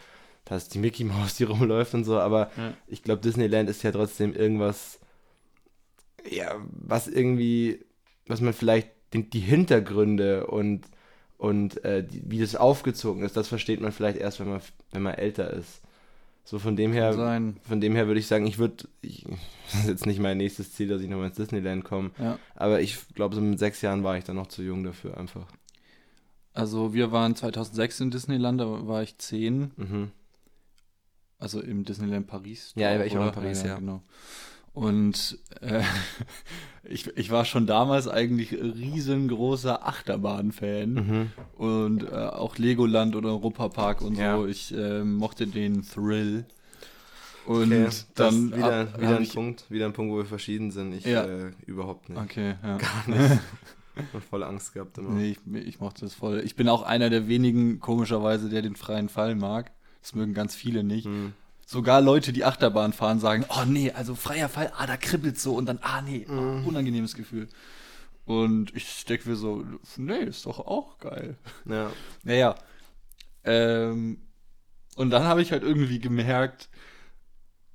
da ist die Mickey Mouse, die rumläuft und so, aber Ja. ich glaube, Disneyland ist ja trotzdem irgendwas, ja, was irgendwie, was man vielleicht, die, die Hintergründe und, und äh, die, wie das aufgezogen ist, das versteht man vielleicht erst, wenn man, wenn man älter ist. So von dem her, sein. von dem her würde ich sagen, ich würde, das ist jetzt nicht mein nächstes Ziel, dass ich nochmal ins Disneyland komme, Ja. aber ich glaube, so mit sechs Jahren war ich dann noch zu jung dafür einfach. Also wir waren 2006 in Disneyland, da war ich 10, Mhm. also im Disneyland Paris. Ja, ich war in? Paris, ja. Genau. Und äh, ich, ich war schon damals eigentlich riesengroßer Achterbahn-Fan Mhm. und äh, auch Legoland oder Europapark und Ja. so. Ich äh, mochte den Thrill. Und Okay, dann das wieder, hab- wieder ein ich, Punkt, wieder ein Punkt, wo wir verschieden sind. Ich Ja. äh, überhaupt nicht. Okay, ja. Gar nicht. Ich hab voll Angst gehabt immer. Nee, ich, ich mochte das voll. Ich bin auch einer der wenigen, komischerweise, der den freien Fall mag. Das mögen ganz viele nicht. Mhm. Sogar Leute, die Achterbahn fahren, sagen, oh nee, also freier Fall, ah, da kribbelt's so und dann, ah nee, oh, unangenehmes Gefühl. Und ich denke mir so, nee, ist doch auch geil. Ja. Naja. Ähm, und dann habe ich halt irgendwie gemerkt,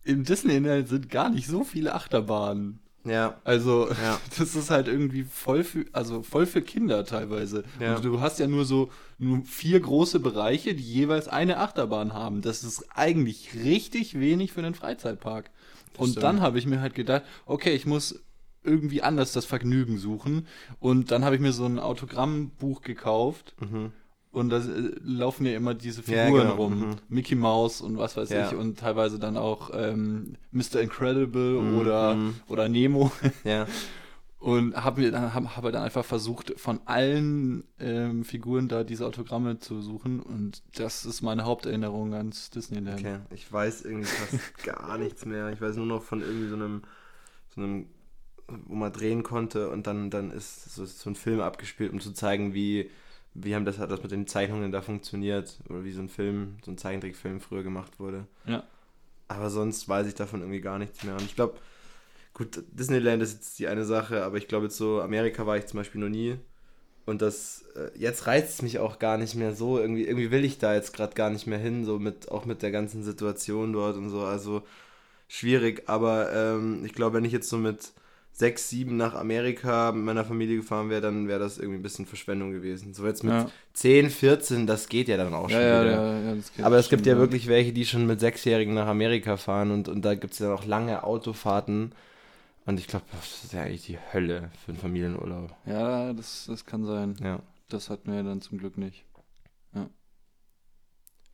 im Disneyland sind gar nicht so viele Achterbahnen. Ja. Also, Ja. das ist halt irgendwie voll für, also voll für Kinder teilweise. Ja. Und du hast ja nur so nur vier große Bereiche, die jeweils eine Achterbahn haben. Das ist eigentlich richtig wenig für einen Freizeitpark. Und stimmt. dann habe ich mir halt gedacht, okay, ich muss irgendwie anders das Vergnügen suchen. Und dann habe ich mir so ein Autogrammbuch gekauft. Mhm. Und da äh, laufen ja immer diese Ja, Figuren genau, rum. mhm. Mickey Mouse und was weiß Ja. ich. Und teilweise dann auch ähm, Mr. Incredible Mhm, oder, mhm. oder Nemo. Ja. Und habe mir dann, hab, hab dann einfach versucht, von allen ähm, Figuren da diese Autogramme zu suchen. Und das ist meine Haupterinnerung ans Disneyland. Okay, ich weiß irgendwie fast gar nichts mehr. Ich weiß nur noch von irgendwie so einem, so einem, wo man drehen konnte und dann, dann ist so, so ein Film abgespielt, um zu zeigen, wie, wie haben das, hat das mit den Zeichnungen da funktioniert oder wie so ein Film, so ein Zeichentrickfilm früher gemacht wurde. Ja. Aber sonst weiß ich davon irgendwie gar nichts mehr. Und ich glaube, gut, Disneyland ist jetzt die eine Sache, aber ich glaube, jetzt so Amerika war ich zum Beispiel noch nie. Und das, äh, jetzt reizt es mich auch gar nicht mehr so. Irgendwie, irgendwie will ich da jetzt gerade gar nicht mehr hin, so mit, auch mit der ganzen Situation dort und so. Also schwierig, aber ähm, ich glaube, wenn ich jetzt so mit sechs, sieben nach Amerika mit meiner Familie gefahren wäre, dann wäre das irgendwie ein bisschen Verschwendung gewesen. So jetzt mit Ja. 10, 14, das geht ja dann auch schon Ja, wieder. ja, das Aber es gibt ja wirklich welche, die schon mit Sechsjährigen nach Amerika fahren und, und da gibt es ja auch lange Autofahrten. Und ich glaube, das ist ja eigentlich die Hölle für einen Familienurlaub. Ja, das, das kann sein. Ja. Das hatten wir ja dann zum Glück nicht.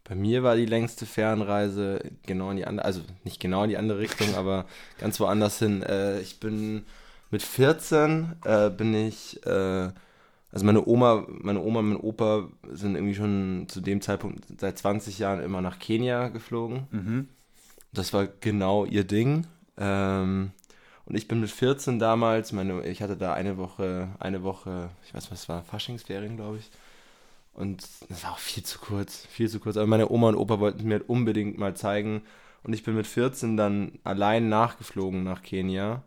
Bei mir war die längste Fernreise genau in die andere, also nicht genau in die andere Richtung, aber ganz woanders hin. Äh, ich bin mit 14 äh, bin ich, äh, also meine Oma, meine Oma und mein Opa sind irgendwie schon zu dem Zeitpunkt seit 20 Jahren immer nach Kenia geflogen. Mhm. Das war genau ihr Ding. Ähm, und ich bin mit 14 damals, meine, ich hatte da eine Woche, eine Woche, ich weiß was war, Faschingsferien, glaube ich. Und das war auch viel zu kurz, viel zu kurz. Aber meine Oma und Opa wollten mir halt unbedingt mal zeigen. Und ich bin mit 14 dann allein nachgeflogen nach Kenia.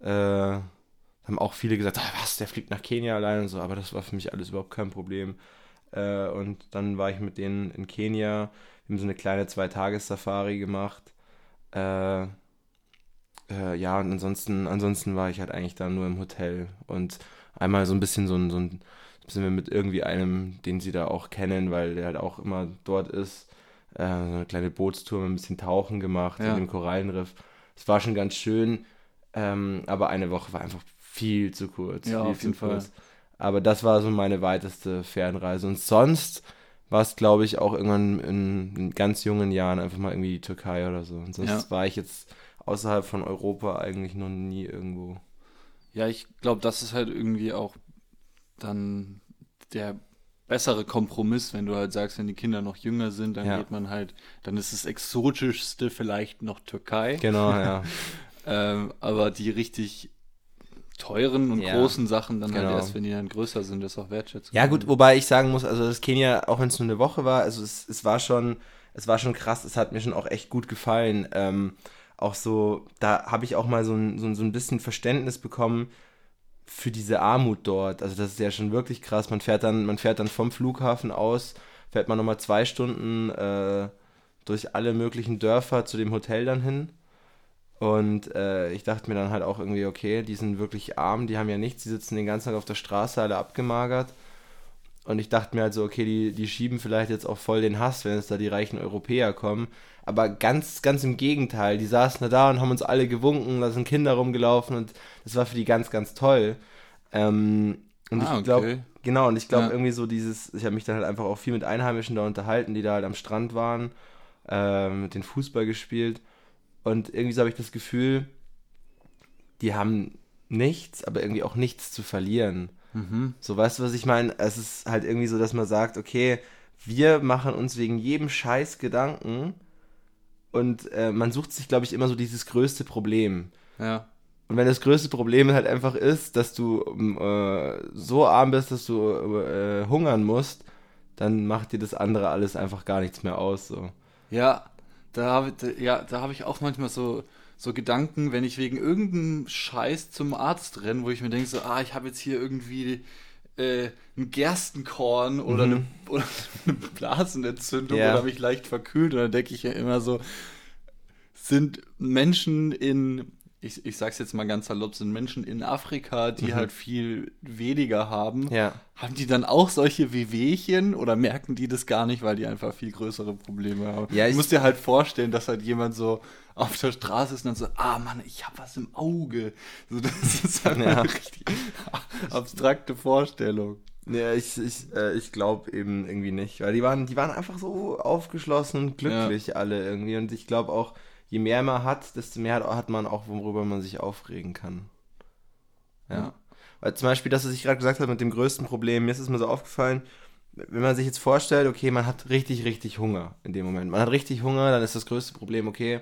Äh, haben auch viele gesagt, ah, was, der fliegt nach Kenia allein und so. Aber das war für mich alles überhaupt kein Problem. Äh, und dann war ich mit denen in Kenia. Wir haben so eine kleine Zwei-Tages-Safari gemacht. Äh, äh, ja, und ansonsten, ansonsten war ich halt eigentlich da nur im Hotel. Und einmal so ein bisschen so ein, so ein sind wir mit irgendwie einem, den sie da auch kennen, weil der halt auch immer dort ist, äh, so eine kleine Bootstour ein bisschen Tauchen gemacht Ja. in dem Korallenriff. Es war schon ganz schön, ähm, aber eine Woche war einfach viel zu kurz. Ja, auf jeden Fall. kurz. Aber das war so meine weiteste Fernreise. Und sonst war es, glaube ich, auch irgendwann in, in ganz jungen Jahren einfach mal irgendwie die Türkei oder so. Und sonst Ja. war ich jetzt außerhalb von Europa eigentlich noch nie irgendwo. Ja, ich glaube, das ist halt irgendwie auch dann der bessere Kompromiss, wenn du halt sagst, wenn die Kinder noch jünger sind, dann Ja. geht man halt, dann ist das Exotischste vielleicht noch Türkei. Genau, ja. Ähm, aber die richtig teuren und Ja, großen Sachen dann genau. halt erst, wenn die dann größer sind, das auch wertschätzen. Ja, gut, wobei ich sagen muss, also das Kenia, auch wenn es nur eine Woche war, also es, es war schon, es war schon krass, es hat mir schon auch echt gut gefallen. Ähm, auch so, da habe ich auch mal so ein, so, so ein bisschen Verständnis bekommen für diese Armut dort. Also das ist ja schon wirklich krass. Man fährt dann, man fährt dann vom Flughafen aus, fährt man nochmal zwei Stunden äh, durch alle möglichen Dörfer zu dem Hotel dann hin. Und äh, ich dachte mir dann halt auch irgendwie, okay, die sind wirklich arm, die haben ja nichts, die sitzen den ganzen Tag auf der Straße, alle abgemagert. Und ich dachte mir halt so, okay, die, die schieben vielleicht jetzt auch voll den Hass, wenn jetzt da die reichen Europäer kommen. Aber ganz, ganz im Gegenteil, die saßen da da und haben uns alle gewunken, da sind Kinder rumgelaufen und das war für die ganz, ganz toll. Ähm, und Ah, ich glaube, okay. genau, und ich glaube Ja. irgendwie so dieses, ich habe mich dann halt einfach auch viel mit Einheimischen da unterhalten, die da halt am Strand waren, äh, mit den Fußball gespielt. Und irgendwie so habe ich das Gefühl, die haben nichts, aber irgendwie auch nichts zu verlieren. Mhm. So, weißt du, was ich meine? Es ist halt irgendwie so, dass man sagt, okay, wir machen uns wegen jedem Scheiß Gedanken und äh, man sucht sich, glaube ich, immer so dieses größte Problem. Ja. Und wenn das größte Problem halt einfach ist, dass du ähm, äh, so arm bist, dass du äh, hungern musst, dann macht dir das andere alles einfach gar nichts mehr aus. So. Ja, da habe ja, da habe ich auch manchmal so, so Gedanken, wenn ich wegen irgendeinem Scheiß zum Arzt renne, wo ich mir denke, so, ah, ich habe jetzt hier irgendwie äh, ein Gerstenkorn oder, Mhm. eine, oder eine Blasenentzündung Ja. oder mich leicht verkühlt. Und dann denke ich ja immer so, sind Menschen in, ich, ich sag's jetzt mal ganz salopp, sind Menschen in Afrika, die Mhm. halt viel weniger haben, Ja. haben die dann auch solche Wehwehchen oder merken die das gar nicht, weil die einfach viel größere Probleme haben? Ja, ich- musst dir halt vorstellen, dass halt jemand so auf der Straße ist und dann so, ah Mann, ich hab was im Auge. So, das ist halt Ja. eine richtig abstrakte Vorstellung. Ja, ich, ich, äh, ich glaube eben irgendwie nicht, weil die waren, die waren einfach so aufgeschlossen und glücklich alle irgendwie. Und ich glaube auch, je mehr man hat, desto mehr hat, man auch, worüber man sich aufregen kann. Ja. Ja. Weil zum Beispiel, das, was ich gerade gesagt habe mit dem größten Problem, mir ist es mir so aufgefallen, wenn man sich jetzt vorstellt, okay, man hat richtig, richtig Hunger in dem Moment. Man hat richtig Hunger, dann ist das größte Problem, okay,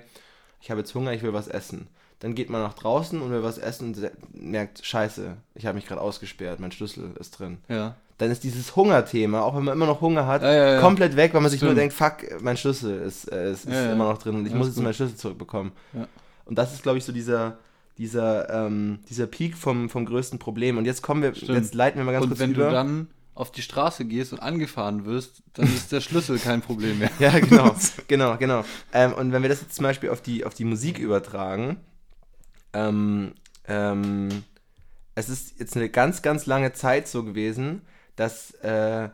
ich habe jetzt Hunger, ich will was essen. Dann geht man nach draußen und will was essen und merkt, scheiße, ich habe mich gerade ausgesperrt, mein Schlüssel ist drin. Ja. Dann ist dieses Hungerthema, auch wenn man immer noch Hunger hat, Ja, ja, ja. komplett weg, weil man sich nur Stimmt. denkt, fuck, mein Schlüssel ist, äh, ist, ist immer noch drin und ich muss jetzt gut. meinen Schlüssel zurückbekommen. Und das ist, glaube ich, so dieser, dieser, ähm, dieser Peak vom, vom größten Problem. Und jetzt kommen wir, Stimmt. jetzt leiten wir mal ganz Und kurz wenn über. du dann auf die Straße gehst und angefahren wirst, dann ist der Schlüssel kein Problem mehr. Ja, genau, genau, genau. Ähm, und wenn wir das jetzt zum Beispiel auf die, auf die Musik übertragen, ähm, ähm, es ist jetzt eine ganz, ganz lange Zeit so gewesen, dass, äh,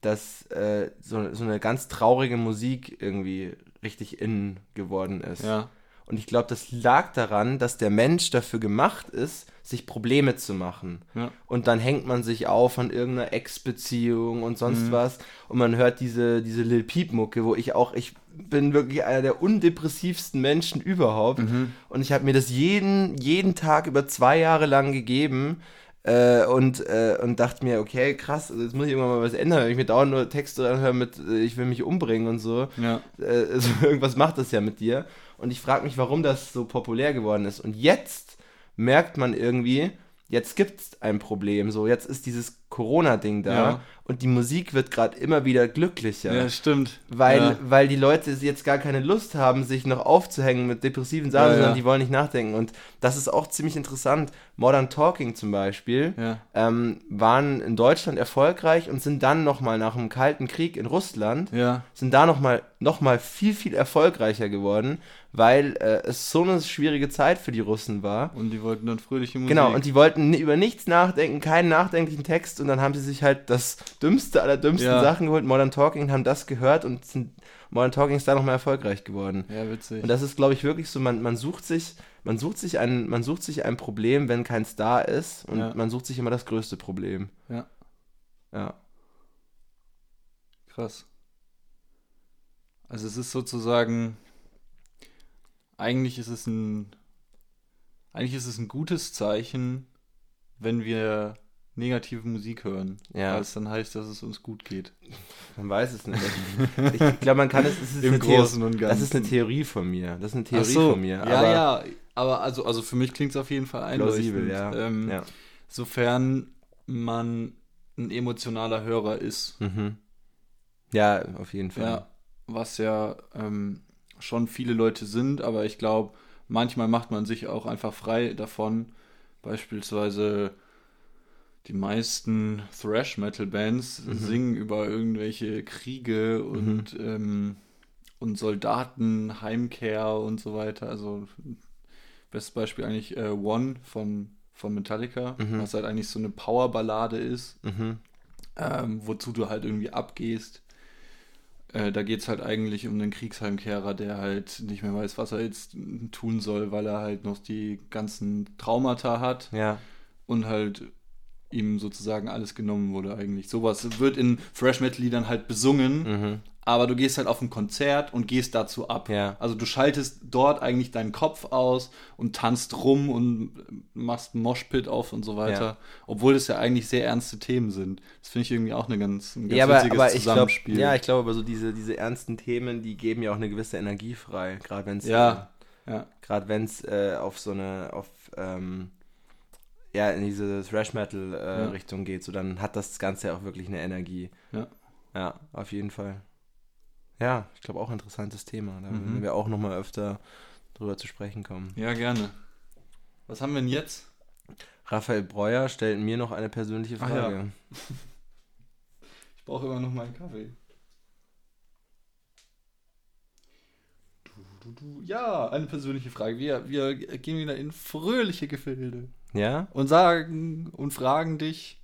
dass äh, so, so eine ganz traurige Musik irgendwie richtig in geworden ist. Ja. Und ich glaube, das lag daran, dass der Mensch dafür gemacht ist, sich Probleme zu machen. Ja. Und dann hängt man sich auf an irgendeiner Ex-Beziehung und sonst Mhm. was. Und man hört diese, diese Lil Peep-Mucke, wo ich auch, ich bin wirklich einer der undepressivsten Menschen überhaupt. Mhm. Und ich habe mir das jeden, jeden Tag über zwei Jahre lang gegeben. Äh, und, äh, und dachte mir, okay, krass, also jetzt muss ich irgendwann mal was ändern. Wenn ich mir dauernd nur Texte anhöre mit, äh, ich will mich umbringen und so Ja. äh, also irgendwas macht das ja mit dir. Und ich frage mich, warum das so populär geworden ist. Und jetzt merkt man irgendwie, jetzt gibt es ein Problem. So, jetzt ist dieses Corona-Ding da Ja. und die Musik wird gerade immer wieder glücklicher. Ja, stimmt. Weil, ja. weil die Leute jetzt gar keine Lust haben, sich noch aufzuhängen mit depressiven Sachen, sondern die wollen nicht nachdenken. Und das ist auch ziemlich interessant. Modern Talking zum Beispiel ähm, waren in Deutschland erfolgreich und sind dann nochmal nach dem Kalten Krieg in Russland sind da nochmal noch mal viel, viel erfolgreicher geworden, weil äh, es so eine schwierige Zeit für die Russen war. Und die wollten dann fröhliche Musik. Genau, und die wollten über nichts nachdenken, keinen nachdenklichen Text und dann haben sie sich halt das dümmste aller dümmsten Ja. Sachen geholt, Modern Talking, haben das gehört und sind, Modern Talking ist da nochmal erfolgreich geworden. Ja, witzig. Und das ist, glaube ich, wirklich so, man, man sucht sich, man sucht sich ein, man sucht sich ein Problem, wenn keins da ist und Ja. man sucht sich immer das größte Problem. Ja. Ja. Krass. Also es ist sozusagen, eigentlich ist es ein, eigentlich ist es ein gutes Zeichen, wenn wir negative Musik hören. Ja. Weil es dann heißt, dass es uns gut geht. Man weiß es nicht. Ich glaube, man kann es, es ist Im Großen und Das ist eine Ganzen. Theorie von mir. Das ist eine Theorie so, von mir. ja, aber ja, aber also, also für mich klingt es auf jeden Fall einleuchtend. plausibel, ja. Ähm, ja. Sofern man ein emotionaler Hörer ist. Mhm. ja, auf jeden Fall. Ja, was ja ähm, schon viele Leute sind, aber ich glaube, manchmal macht man sich auch einfach frei davon. Beispielsweise die meisten Thrash-Metal-Bands Mhm. singen über irgendwelche Kriege und, ähm, und Soldaten, Heimkehr und so weiter. Also bestes Beispiel eigentlich äh, One von, von Metallica, Mhm. was halt eigentlich so eine Powerballade ist Mhm. ähm, wozu du halt irgendwie abgehst. Äh, da geht es halt eigentlich um einen Kriegsheimkehrer, der halt nicht mehr weiß, was er jetzt tun soll, weil er halt noch die ganzen Traumata hat Ja. und halt ihm sozusagen alles genommen wurde eigentlich. Sowas wird in Fresh Metal Liedern halt besungen, Mhm. aber du gehst halt auf ein Konzert und gehst dazu ab. Ja. Also du schaltest dort eigentlich deinen Kopf aus und tanzt rum und machst einen Moshpit auf und so weiter. Ja. Obwohl das ja eigentlich sehr ernste Themen sind. Das finde ich irgendwie auch eine ganz, ein ganz Ja, aber, witziges aber Zusammenspiel. ja, ich glaube, aber so diese, diese ernsten Themen, die geben ja auch eine gewisse Energie frei, gerade wenn es Ja. ja. gerade wenn es äh, auf so eine auf ähm, ja in diese Thrash Metal äh, Ja. Richtung geht, so dann hat das Ganze ja auch wirklich eine Energie. Ja. Ja, auf jeden Fall. Ja, ich glaube auch interessantes Thema. Da Mhm. werden wir auch noch mal öfter drüber zu sprechen kommen. ja, gerne. Was haben wir denn jetzt? Raphael Breuer stellt mir noch eine persönliche Ach ja. Frage. Ich brauche immer noch meinen Kaffee. Du, du, du. Ja, eine persönliche Frage. Wir, wir gehen wieder in fröhliche Gefilde. Ja? und sagen und fragen dich,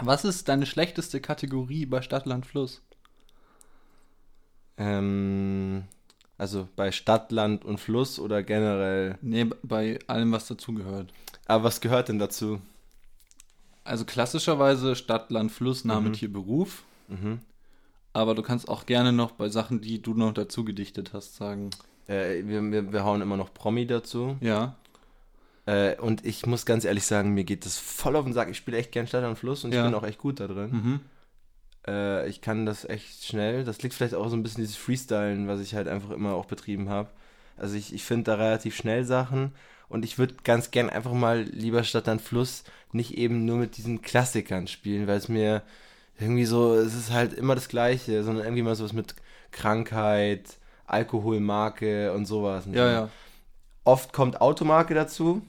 was ist deine schlechteste Kategorie bei Stadt, Land, Fluss? Ähm, also bei Stadt, Land und Fluss oder generell. Nee, bei allem, was dazugehört. Aber was gehört denn dazu? Also klassischerweise Stadt, Land, Fluss, Name, Mhm. Tier, Beruf. Mhm. Aber du kannst auch gerne noch bei Sachen, die du noch dazu gedichtet hast, sagen. Äh, wir, wir, wir hauen immer noch Promi dazu. Ja. Äh, und ich muss ganz ehrlich sagen, mir geht das voll auf den Sack. Ich spiele echt gern Stadt und Fluss und Ja. ich bin auch echt gut da drin. Mhm. Äh, ich kann das echt schnell. Das liegt vielleicht auch so ein bisschen dieses Freestylen, was ich halt einfach immer auch betrieben habe. Also ich, ich finde da relativ schnell Sachen und ich würde ganz gern einfach mal lieber Stadt an Fluss nicht eben nur mit diesen Klassikern spielen, weil es mir irgendwie so, es ist halt immer das Gleiche, sondern irgendwie mal sowas mit Krankheit, Alkoholmarke und sowas. Ja, ja. Oft kommt Automarke dazu.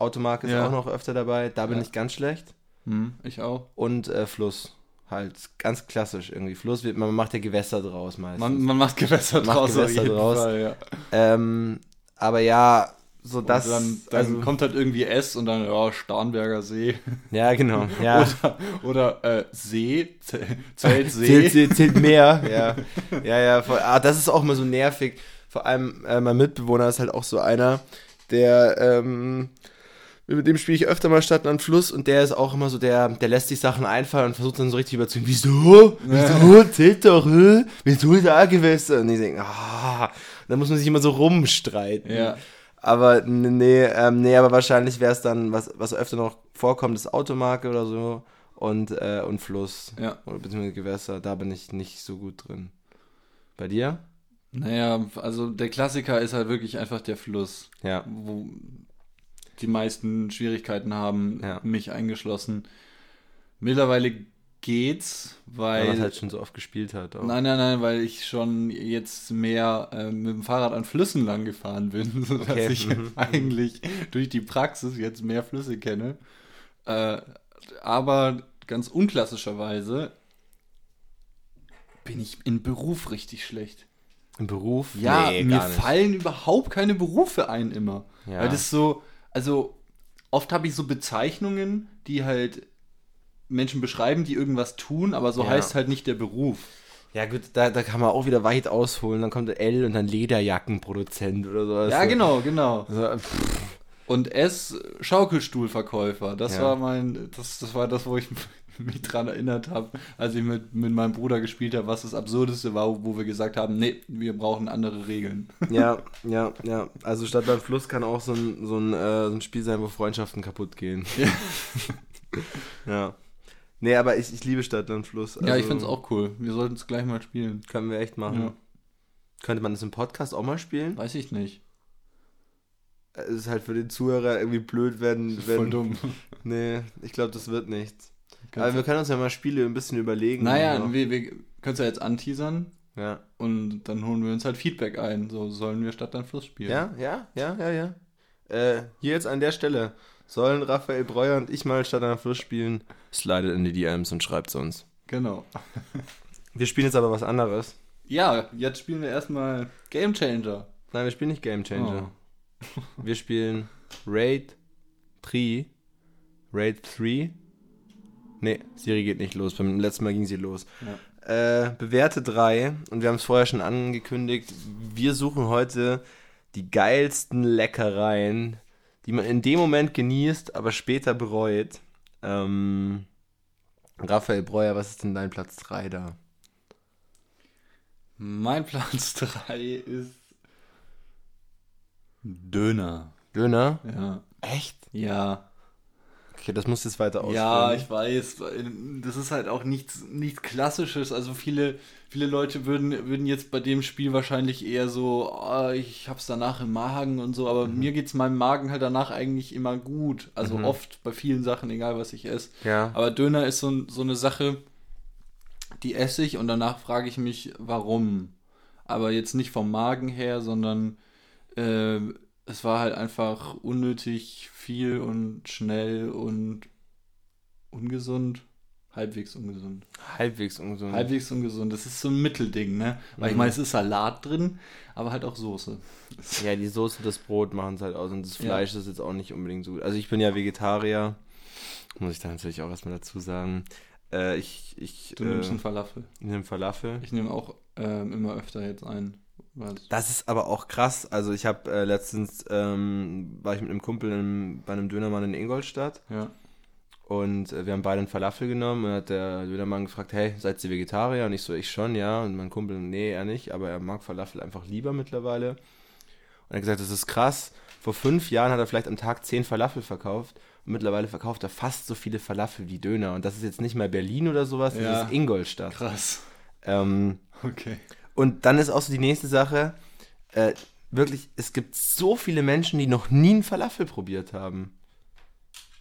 Automarke ist Ja. auch noch öfter dabei. Da bin Ja. ich ganz schlecht. Mhm. Ich auch. Und äh, Fluss. Halt ganz klassisch irgendwie. Fluss wird, man macht ja Gewässer draus meistens. Man, man macht Gewässer Macht draus. Gewässer auf jeden draus. Fall, ja. ähm, aber ja, so Und das. dann, dann also, kommt halt irgendwie S und dann, ja, Starnberger See. ja, genau. Ja. Oder, oder äh, See, Z- Zelt See. Zählt, zählt, zählt mehr. ja, ja, ja. Voll, ah, das ist auch mal so nervig. Vor allem, äh, mein Mitbewohner ist halt auch so einer, der, ähm, mit dem spiele ich öfter mal Stadt an Fluss und der ist auch immer so, der, der lässt sich Sachen einfallen und versucht dann so richtig überzeugen. Wieso? Wieso? Zählt doch, hä? Wieso da Gewässer? Und ich denke, ah, da muss man sich immer so rumstreiten. Ja. Aber nee, ähm, nee, aber wahrscheinlich wäre es dann, was, was öfter noch vorkommt, ist Automarke oder so und, äh, und Fluss. Ja. Oder beziehungsweise Gewässer, da bin ich nicht so gut drin. Bei dir? Naja, also der Klassiker ist halt wirklich einfach der Fluss, Ja. wo die meisten Schwierigkeiten haben, Ja. mich eingeschlossen. Mittlerweile geht's, Weil man weil. halt schon so oft gespielt hat. Auch. Nein, nein, nein, weil ich schon jetzt mehr äh, mit dem Fahrrad an Flüssen lang gefahren bin, sodass Okay, ich mhm. eigentlich durch die Praxis jetzt mehr Flüsse kenne. Äh, aber ganz unklassischerweise bin ich in Beruf richtig schlecht. Im Beruf? Ja, Nee, mir fallen überhaupt keine Berufe ein immer. Ja. Weil das so, also oft habe ich so Bezeichnungen, die halt Menschen beschreiben, die irgendwas tun, aber so Ja. heißt halt nicht der Beruf. Ja, gut, da, da kann man auch wieder weit ausholen. Dann kommt L und dann Lederjackenproduzent oder so. Ja, genau, genau. Also, Und S, Schaukelstuhlverkäufer. Das Ja. war mein, das, das war das, wo ich mich dran erinnert habe, als ich mit, mit meinem Bruder gespielt habe, was das Absurdeste war, wo wir gesagt haben, nee, wir brauchen andere Regeln. ja, ja, ja. Also Stadt beim Fluss kann auch so ein, so ein, äh, so ein Spiel sein, wo Freundschaften kaputt gehen. Ja. ja. Nee, aber ich, ich liebe Stadt und Fluss. ja, ich Also, finde es auch cool. Wir sollten es gleich mal spielen. Können wir echt machen. Ja. Könnte man das im Podcast auch mal spielen? Weiß ich nicht. Es ist halt für den Zuhörer irgendwie blöd, wenn. wenn Voll dumm. Nee, ich glaube, das wird nichts. Aber wir können uns ja mal Spiele ein bisschen überlegen. Naja, wir, wir können es ja jetzt anteasern ja. und dann holen wir uns halt Feedback ein. So sollen wir Stadt dann Fluss spielen. Ja, ja, ja, ja, ja. Äh, hier jetzt an der Stelle. Sollen Raphael Breuer und ich mal statt am Fluss spielen? Slidet in die DMs und schreibt uns. Genau. Wir spielen jetzt aber was anderes. Ja, jetzt spielen wir erstmal Game Changer. Nein, wir spielen nicht Game Changer. Oh. Wir spielen Raid 3. Raid 3. Nee, Siri geht nicht los. Beim letzten Mal ging sie los. Äh, bewährte 3. Und wir haben es vorher schon angekündigt. Wir suchen heute die geilsten Leckereien, die man in dem Moment genießt, aber später bereut. Ähm, Raphael Breuer, was ist denn dein Platz 3 da? Mein Platz 3 ist Döner. Döner? Ja. Echt? Ja. Okay, das muss jetzt weiter ausführen. Ja, ich weiß. Das ist halt auch nichts, nichts Klassisches. Also viele, viele Leute würden, würden jetzt bei dem Spiel wahrscheinlich eher so, ah, ich hab's danach im Magen und so, aber mir geht's meinem Magen halt danach eigentlich immer gut. Also Mhm. oft bei vielen Sachen, egal was ich esse. Ja. Aber Döner ist so, so eine Sache, die esse ich und danach frage ich mich, warum. Aber jetzt nicht vom Magen her, sondern äh, es war halt einfach unnötig viel und schnell und ungesund. Halbwegs ungesund. Halbwegs ungesund. Halbwegs ungesund. Das ist so ein Mittelding, ne? Weil ich Mhm. meine, es ist Salat drin, aber halt auch Soße. Ja, die Soße, das Brot machen es halt aus und das Ja. Fleisch ist jetzt auch nicht unbedingt so gut. Also ich bin ja Vegetarier, muss ich da natürlich auch erstmal dazu sagen. Äh, ich ich Du nimmst äh, einen Falafel. nehme Falafel. Ich nehme auch ähm, immer öfter jetzt ein. Was? Das ist aber auch krass. Also ich habe äh, letztens, ähm, war ich mit einem Kumpel in, bei einem Dönermann in Ingolstadt Ja. und äh, wir haben beide einen Falafel genommen und hat der Dönermann gefragt, hey, seid ihr Vegetarier? Und ich so, ich schon, ja. Und mein Kumpel, nee, er nicht, aber er mag Falafel einfach lieber mittlerweile. Und er hat gesagt, das ist krass. Vor fünf Jahren hat er vielleicht am Tag zehn Falafel verkauft. Und mittlerweile verkauft er fast so viele Falafel wie Döner. Und das ist jetzt nicht mehr Berlin oder sowas, das Ja. ist Ingolstadt. Krass. Ähm, Okay. Und dann ist auch so die nächste Sache, äh, wirklich, es gibt so viele Menschen, die noch nie einen Falafel probiert haben.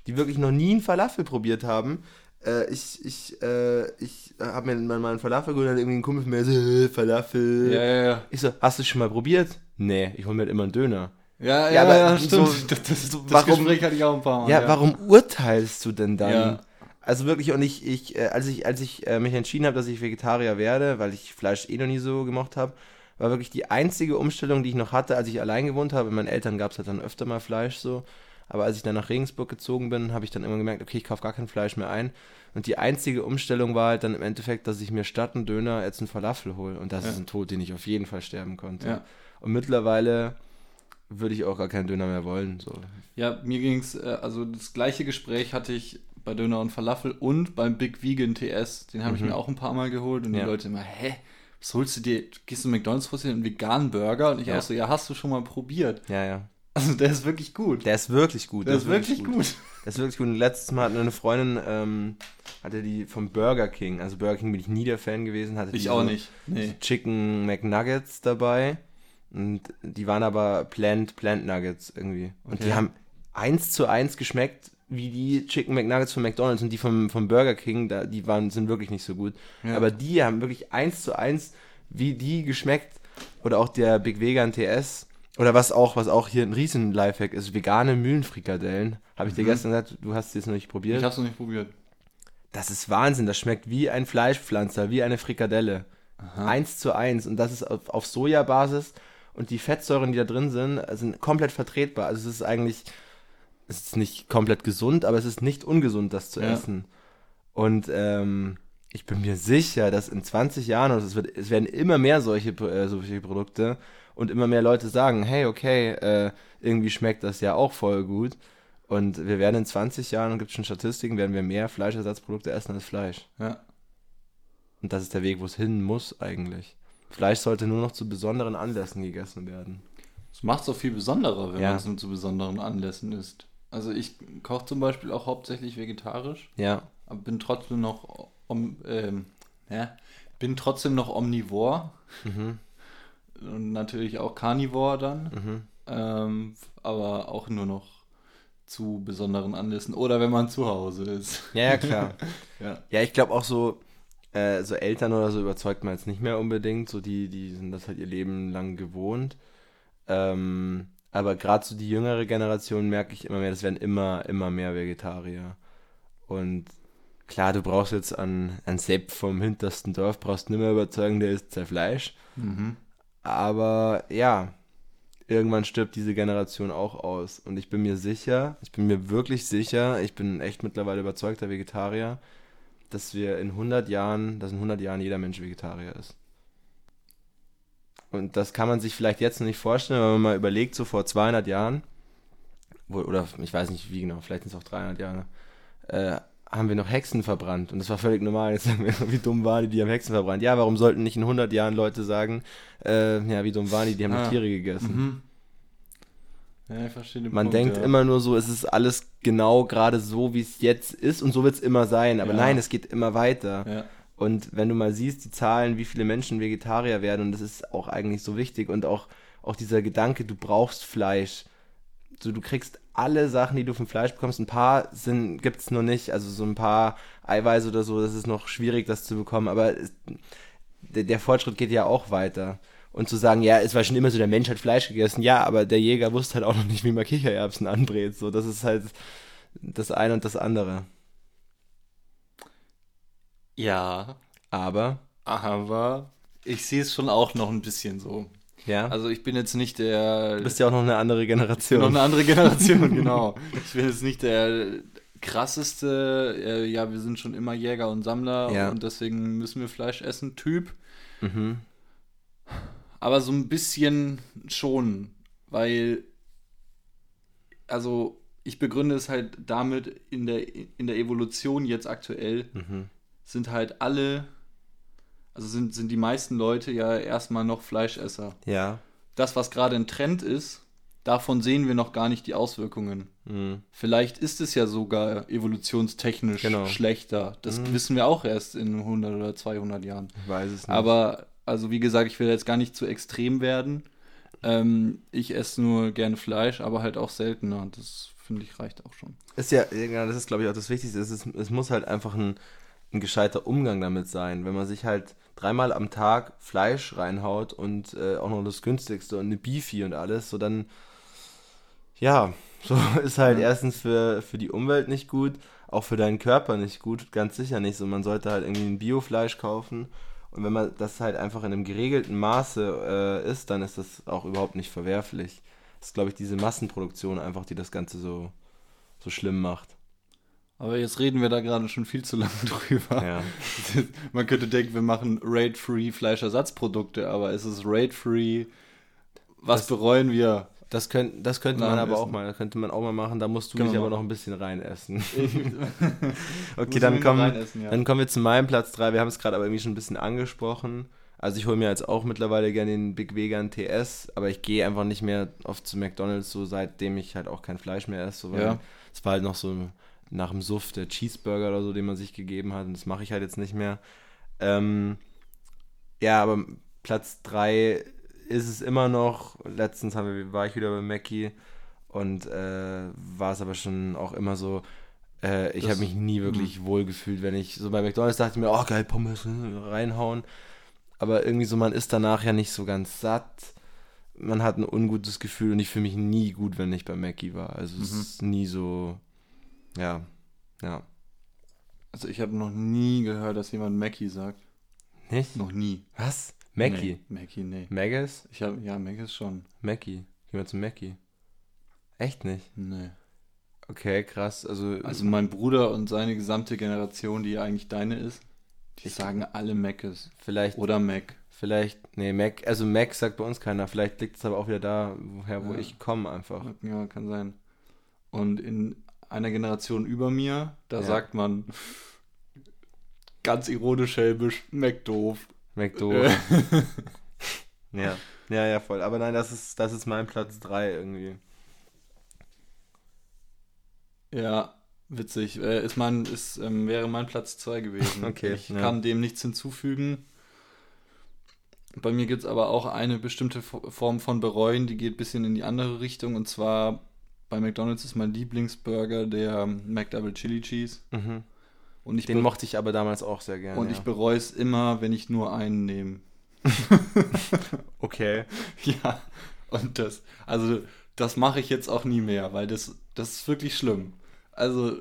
Die wirklich noch nie einen Falafel probiert haben. Äh, ich ich, äh, ich habe mir mal einen Falafel geholt und dann irgendwie ein Kumpel von mir so, äh, Falafel. Ja, ja, ja. Ich so, hast du schon mal probiert? Nee, ich hole mir halt immer einen Döner. Ja, Ja, ja, aber ja, so- stimmt. das, das, das warum- Gespräch hatte ich auch ein paar Mal. Ja, warum urteilst du denn dann? Ja. Also wirklich, und ich, ich, äh, als ich, als ich äh, mich entschieden habe, dass ich Vegetarier werde, weil ich Fleisch eh noch nie so gemocht habe, war wirklich die einzige Umstellung, die ich noch hatte, als ich allein gewohnt habe. Bei meinen Eltern gab es halt dann öfter mal Fleisch so. Aber als ich dann nach Regensburg gezogen bin, habe ich dann immer gemerkt, okay, ich kaufe gar kein Fleisch mehr ein. Und die einzige Umstellung war halt dann im Endeffekt, dass ich mir statt einen Döner jetzt einen Falafel hole. Und das Ja. ist ein Tod, den ich auf jeden Fall sterben konnte. Ja. Und mittlerweile würde ich auch gar keinen Döner mehr wollen. So. Ja, mir ging es, äh, also das gleiche Gespräch hatte ich bei Döner und Falafel und beim Big Vegan TS. Den habe ich Mhm. mir auch ein paar Mal geholt und Ja. die Leute immer, hä? Was holst du dir? Gehst du McDonalds, holst dir einen veganen Burger? Und ich Ja. auch so, ja, hast du schon mal probiert? Ja, ja. Also der ist wirklich gut. Der ist wirklich gut. Der ist wirklich gut. Der ist wirklich gut. Und letztes Mal hat eine Freundin, ähm, hatte die vom Burger King, also Burger King bin ich nie der Fan gewesen, hatte die Ich auch so nicht. Nee. Chicken McNuggets dabei. Und die waren aber Plant, Plant Nuggets irgendwie. Und Okay. die haben eins zu eins geschmeckt wie die Chicken McNuggets von McDonalds und die vom, vom Burger King, da, die waren, sind wirklich nicht so gut. Ja. Aber die haben wirklich eins zu eins wie die geschmeckt. Oder auch der Big Vegan TS. Oder was auch, was auch hier ein riesen Lifehack ist, vegane Mühlenfrikadellen. Habe ich dir Mhm. gestern gesagt, du hast es noch nicht probiert. Ich hab's noch nicht probiert. Das ist Wahnsinn, das schmeckt wie ein Fleischpflanzer, wie eine Frikadelle. Eins zu eins. Und das ist auf, auf Sojabasis. Und die Fettsäuren, die da drin sind, sind komplett vertretbar. Also es ist eigentlich, es ist nicht komplett gesund, aber es ist nicht ungesund, das zu Ja. essen. Und ähm, ich bin mir sicher, dass in 20 Jahren, und es, wird, es werden immer mehr solche, äh, solche Produkte und immer mehr Leute sagen, hey, okay, äh, irgendwie schmeckt das ja auch voll gut. Und wir werden in 20 Jahren, und gibt schon Statistiken, werden wir mehr Fleischersatzprodukte essen als Fleisch. Ja. Und das ist der Weg, wo es hin muss eigentlich. Fleisch sollte nur noch zu besonderen Anlässen gegessen werden. Es macht es auch viel besonderer, wenn Ja. man es nur zu besonderen Anlässen isst. Also ich koche zum Beispiel auch hauptsächlich vegetarisch, Ja, aber bin trotzdem noch om, ähm, ja, bin trotzdem noch omnivor mhm. und natürlich auch Carnivore dann, Mhm. ähm, aber auch nur noch zu besonderen Anlässen oder wenn man zu Hause ist. ja, ja, klar. Ja. ja, ich glaube auch so, äh, so Eltern oder so überzeugt man jetzt nicht mehr unbedingt. So die, die sind das halt ihr Leben lang gewohnt. Ähm, aber gerade so die jüngere Generation merke ich immer mehr, das werden immer, immer mehr Vegetarier. Und klar, du brauchst jetzt an, an Sepp vom hintersten Dorf, brauchst nicht mehr überzeugen, der isst sein Fleisch. Mhm. Aber ja, irgendwann stirbt diese Generation auch aus. Und ich bin mir sicher, ich bin mir wirklich sicher, ich bin echt mittlerweile überzeugter Vegetarier, dass wir in 100 Jahren, dass in 100 Jahren jeder Mensch Vegetarier ist. Und das kann man sich vielleicht jetzt noch nicht vorstellen, wenn man mal überlegt, so vor 200 Jahren, wo, oder ich weiß nicht wie genau, vielleicht sind es auch 300 Jahre, äh, haben wir noch Hexen verbrannt. Und das war völlig normal. Jetzt sagen wir, wie dumm waren die, die haben Hexen verbrannt. Ja, warum sollten nicht in 100 Jahren Leute sagen, äh, ja, wie dumm waren die, die haben Ah. noch Tiere gegessen. Mhm. Ja, ich verstehe den Man Punkt, denkt ja. immer nur so, es ist alles genau gerade so, wie es jetzt ist und so wird es immer sein. Aber Ja. nein, es geht immer weiter. Ja. Und wenn du mal siehst, die Zahlen, wie viele Menschen Vegetarier werden, und das ist auch eigentlich so wichtig, und auch, auch dieser Gedanke, du brauchst Fleisch. So, du kriegst alle Sachen, die du vom Fleisch bekommst. Ein paar gibt es noch nicht, also so ein paar Eiweiße oder so, das ist noch schwierig, das zu bekommen, aber es, der, der Fortschritt geht ja auch weiter. Und zu sagen, ja, es war schon immer so, der Mensch hat Fleisch gegessen, ja, aber der Jäger wusste halt auch noch nicht, wie man Kichererbsen anbrät. So, das ist halt das eine und das andere. Ja, Aber, aber ich sehe es schon auch noch ein bisschen so. ja, Also ich bin jetzt nicht der du bist ja auch noch eine andere Generation. noch eine andere Generation, genau. Ich bin jetzt nicht der krasseste, äh, ja, wir sind schon immer Jäger und Sammler Ja. und deswegen müssen wir Fleisch essen, Typ. mhm. Aber so ein bisschen schon, weil, also ich begründe es halt damit, in der, in der Evolution jetzt aktuell Mhm. Sind halt alle, also sind, sind die meisten Leute ja erstmal noch Fleischesser. Ja, das, was gerade ein Trend ist, davon sehen wir noch gar nicht die Auswirkungen. Mhm. Vielleicht ist es ja sogar evolutionstechnisch Genau. schlechter. Das Mhm. wissen wir auch erst in 100 oder 200 Jahren. Ich weiß es nicht. Aber, also wie gesagt, ich will jetzt gar nicht zu extrem werden. Ähm, ich esse nur gerne Fleisch, aber halt auch seltener. Das finde ich reicht auch schon. Ist ja, ja, das ist glaube ich auch das Wichtigste. Es, ist, es muss halt einfach ein, ein gescheiter Umgang damit sein. Wenn man sich halt dreimal am Tag Fleisch reinhaut und äh, auch noch das günstigste und eine Beefy und alles, so dann, ja, so ist halt Ja. erstens für, für die Umwelt nicht gut, auch für deinen Körper nicht gut, ganz sicher nicht. So, man sollte halt irgendwie ein Biofleisch kaufen. Und wenn man das halt einfach in einem geregelten Maße äh, isst, dann ist das auch überhaupt nicht verwerflich. Das ist, glaube ich, diese Massenproduktion einfach, die das Ganze so, so schlimm macht. Aber jetzt reden wir da gerade schon viel zu lange drüber. Ja. Man könnte denken, wir machen Raid-Free Fleischersatzprodukte, aber es ist Raid-Free. Was Das- bereuen wir? Das, könnt, das könnte man aber auch Essen. mal, das könnte man auch mal machen, da musst du Können dich wir aber noch ein bisschen rein essen. okay, dann kommen, ja. dann kommen wir zu meinem Platz 3. Wir haben es gerade aber irgendwie schon ein bisschen angesprochen. Also ich hole mir jetzt auch mittlerweile gerne den Big Vegan TS, aber ich gehe einfach nicht mehr oft zu McDonalds, so seitdem ich halt auch kein Fleisch mehr esse. So, weil Ja. Es war halt noch so nach dem Suff der Cheeseburger oder so, den man sich gegeben hat und das mache ich halt jetzt nicht mehr. Ähm, ja, aber Platz 3 ist es immer noch. Letztens haben wir, war ich wieder bei Mackie und äh, war es aber schon auch immer so, äh, ich habe mich nie wirklich wohl gefühlt, wenn ich so bei McDonalds dachte mir, oh geil, Pommes äh, reinhauen. Aber irgendwie so, man ist danach ja nicht so ganz satt. Man hat ein ungutes Gefühl und ich fühle mich nie gut, wenn ich bei Mackie war. Also es Mhm. ist nie so, ja, ja. Also ich habe noch nie gehört, dass jemand Mackie sagt. Nicht? Noch nie. Was? Mackie? Nee, Mackie, nee. Maggis? Ich habe ja Mackie schon. Mackie. Gehen wir zu Mackie. Echt nicht? Nee. Okay, krass. Also, Also mein Bruder und seine gesamte Generation, die eigentlich deine ist, die sagen alle Macis. vielleicht, Oder Mac. vielleicht, nee, Mac, also Mac sagt bei uns keiner. Vielleicht liegt es aber auch wieder da, woher, wo Ja. ich komme einfach. Ja, kann sein. Und in einer Generation über mir, da Ja. sagt man ganz ironisch schelmisch, McDoof. McDo. ja. Ja, ja, voll. Aber nein, das ist, das ist mein Platz 3 irgendwie. Ja, witzig. Äh, ist mein, ist, ähm, wäre mein Platz 2 gewesen. Okay, Ich ja. kann dem nichts hinzufügen. Bei mir gibt es aber auch eine bestimmte Fo- Form von Bereuen, die geht ein bisschen in die andere Richtung. Und zwar bei McDonalds ist mein Lieblingsburger der McDouble Chili Cheese. Mhm. Und ich, Den mochte ich aber damals auch sehr gerne. und ja. ich bereue es immer, wenn ich nur einen nehme. okay. Ja, und das, also das mache ich jetzt auch nie mehr, weil das, das ist wirklich schlimm. Also,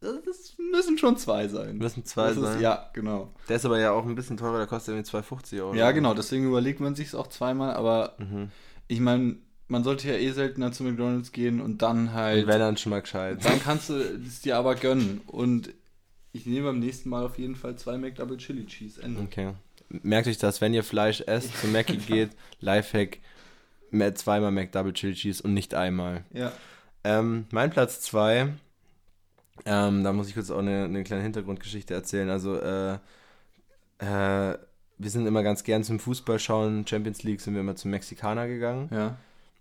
das müssen schon zwei sein. Müssen zwei das sein. Ist, ja, genau. Der ist aber ja auch ein bisschen teurer, der kostet irgendwie 2,50 Euro. Ja, genau, deswegen überlegt man sich es auch zweimal, aber Mhm. ich meine, man sollte ja eh seltener zu McDonalds gehen und dann halt. Und wenn dann schon mal gescheit. dann kannst du es dir aber gönnen. Und ich nehme beim nächsten Mal auf jeden Fall zwei McDouble Chili Cheese. Ende. Okay. Merkt euch das, wenn ihr Fleisch esst, zu Mackie geht, Lifehack, mehr- zweimal McDouble Chili Cheese und nicht einmal. Ja. Ähm, mein Platz 2, ähm, da muss ich kurz auch eine, eine kleine Hintergrundgeschichte erzählen. Also, äh, äh, wir sind immer ganz gern zum Fußball schauen, Champions League sind wir immer zum Mexikaner gegangen. Ja.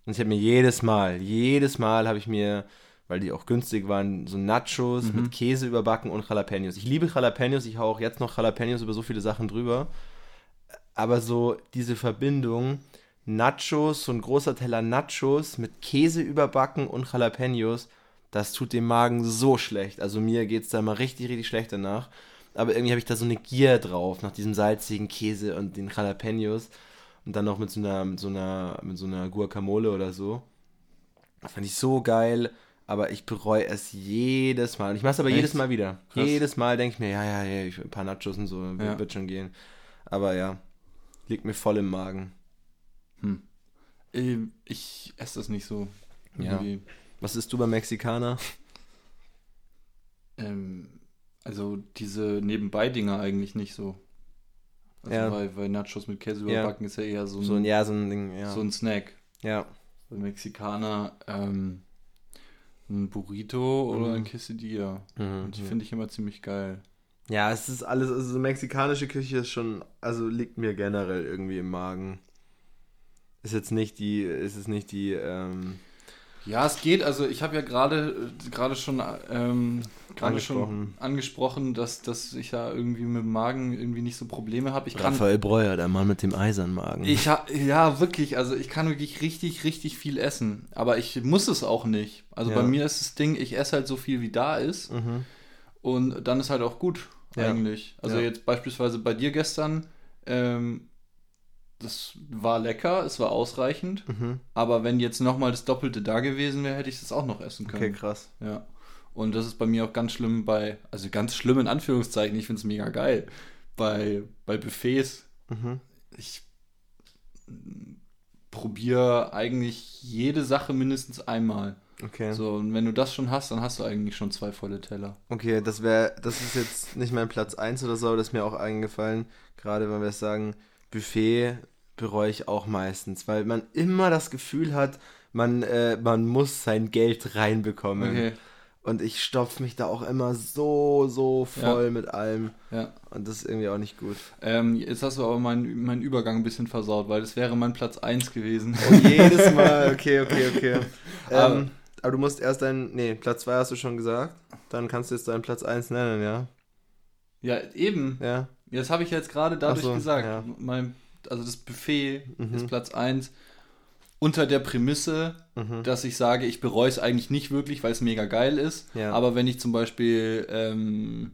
Und ich habe mir jedes Mal, jedes Mal habe ich mir, weil die auch günstig waren, so Nachos Mhm. mit Käse überbacken und Jalapenos. Ich liebe Jalapenos, ich hau auch jetzt noch Jalapenos über so viele Sachen drüber. Aber so diese Verbindung, Nachos, so ein großer Teller Nachos mit Käse überbacken und Jalapenos, das tut dem Magen so schlecht. Also mir geht es da mal richtig, richtig schlecht danach. Aber irgendwie habe ich da so eine Gier drauf, nach diesem salzigen Käse und den Jalapenos. Und dann noch mit so einer, mit so einer, mit so einer Guacamole oder so. Das fand ich so geil, aber ich bereue es jedes Mal. Und ich mache es aber Echt? jedes Mal wieder. Krass. Jedes Mal denke ich mir, ja, ja, ja, ich, ein paar Nachos und so, wird, Ja. wird schon gehen. Aber ja, liegt mir voll im Magen. Hm. Ähm, Ich esse das nicht so. Ja. Was isst du beim Mexikaner? Ähm, also diese Nebenbei-Dinger eigentlich nicht so. Also Ja. weil, weil Nachos mit Käse Ja. überbacken ist ja eher so ein, So ein, ja, so ein Ding, ja. so ein Snack. ja. Bei Mexikaner ähm, ein Burrito oder Mhm. ein Quesadilla. Mhm. Und die finde ich immer ziemlich geil. Ja, es ist alles, also so mexikanische Küche ist schon, also liegt mir generell irgendwie im Magen. ist jetzt nicht die, ist es nicht die, ähm, Ja, es geht. Also ich habe ja gerade äh, gerade schon ähm, gerade schon Angesprochen. dass, dass ich ja irgendwie mit dem Magen irgendwie nicht so Probleme habe. Raphael Breuer, der Mann mit dem Eisernmagen. ich ha, ja wirklich, also ich kann wirklich richtig richtig viel essen, aber ich muss es auch nicht. Also Ja. bei mir ist das Ding, ich esse halt so viel wie da ist mhm. und dann ist halt auch gut Ja. eigentlich. Also Ja. jetzt beispielsweise bei dir gestern ähm, das war lecker, es war ausreichend, Mhm. aber wenn jetzt nochmal das Doppelte da gewesen wäre, hätte ich das auch noch essen können. Okay, krass. Ja. Und das ist bei mir auch ganz schlimm bei, also ganz schlimm in Anführungszeichen, ich finde es mega geil. Bei, bei Buffets, Mhm. ich probiere eigentlich jede Sache mindestens einmal. Okay. So, und wenn du das schon hast, dann hast du eigentlich schon zwei volle Teller. Okay, das wäre, das ist jetzt nicht mein Platz 1 oder so, aber das ist mir auch eingefallen, gerade wenn wir sagen, Buffet bereue ich auch meistens, weil man immer das Gefühl hat, man, äh, man muss sein Geld reinbekommen. Okay. Und ich stopfe mich da auch immer so, so voll mit allem. Ja. Und das ist irgendwie auch nicht gut. Ähm, jetzt hast du aber meinen meinen Übergang ein bisschen versaut, weil das wäre mein Platz 1 gewesen. Und jedes Mal, okay, okay, okay. Aber- ähm, aber du musst erst deinen, nee, Platz 2 hast du schon gesagt. Dann kannst du jetzt deinen Platz 1 nennen, ja? ja, eben. Ja. Das habe ich jetzt gerade dadurch so, gesagt. ja. Mein, also das Buffet Mhm. ist Platz 1 unter der Prämisse, Mhm. dass ich sage, ich bereue es eigentlich nicht wirklich, weil es mega geil ist. Ja. Aber wenn ich zum Beispiel ähm,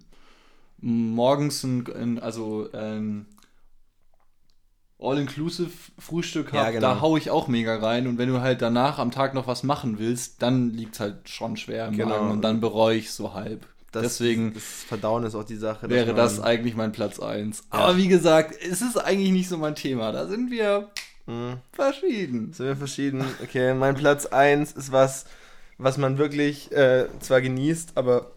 morgens ein, also ein All-Inclusive Frühstück Ja, habe, genau. da hau ich auch mega rein. Und wenn du halt danach am Tag noch was machen willst, dann liegt es halt schon schwer im Genau. Magen und dann bereue ich so halb. Das, Deswegen Das Verdauen ist auch die Sache. wäre das eigentlich mein Platz 1. Aber wie gesagt, es ist eigentlich nicht so mein Thema. Da sind wir Mhm. verschieden. Sind wir verschieden. Okay, mein Platz 1 ist was, was man wirklich äh, zwar genießt, aber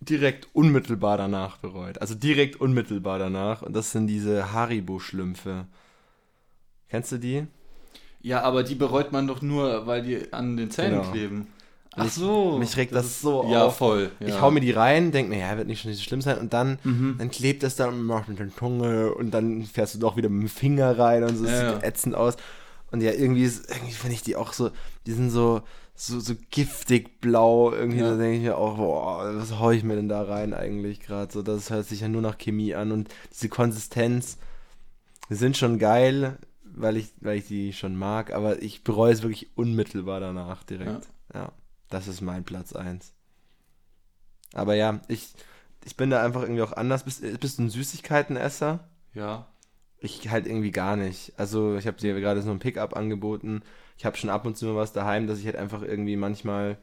direkt unmittelbar danach bereut. Also direkt unmittelbar danach. Und das sind diese Haribo-Schlümpfe. Kennst du die? Ja, aber die bereut man doch nur, weil die an den Zähnen Genau. kleben. Und ich- mich regt das ist- so Ja, auf. voll. Ja. Ich hau mir die rein, denk mir, ja, wird nicht schon nicht so schlimm sein. Und dann, Mhm. dann klebt das dann und macht mit der Zunge und dann fährst du doch wieder mit dem Finger rein und so. Das Ja, sieht ja. ätzend aus. Und ja, irgendwie, ist- irgendwie finde ich die auch so, die sind so, so, so giftig blau. Irgendwie, da denke ich mir auch, boah, was hau ich mir denn da rein eigentlich gerade? So, das hört sich ja nur nach Chemie an. Und diese Konsistenz, die sind schon geil, weil ich, weil ich die schon mag, aber ich bereue es wirklich unmittelbar danach direkt. Ja, das ist mein Platz 1. Aber ja, ich, ich bin da einfach irgendwie auch anders. Bist, bist du ein Süßigkeitenesser? Ja. Ich halt irgendwie gar nicht. Also ich habe dir gerade so ein Pickup angeboten. Ich habe schon ab und zu mal was daheim, dass ich halt einfach irgendwie manchmal,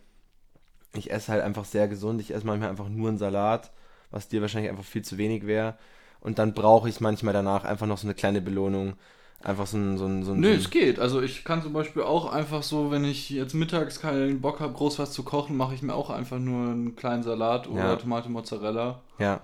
ich esse halt einfach sehr gesund. Ich esse manchmal einfach nur einen Salat, was dir wahrscheinlich einfach viel zu wenig wäre. Und dann brauche ich manchmal danach einfach noch so eine kleine Belohnung. Einfach so ein, so ein, so ein, Nö, es geht. Also ich kann zum Beispiel auch einfach so, wenn ich jetzt mittags keinen Bock habe, groß was zu kochen, mache ich mir auch einfach nur einen kleinen Salat oder Ja. Tomate Mozzarella. ja,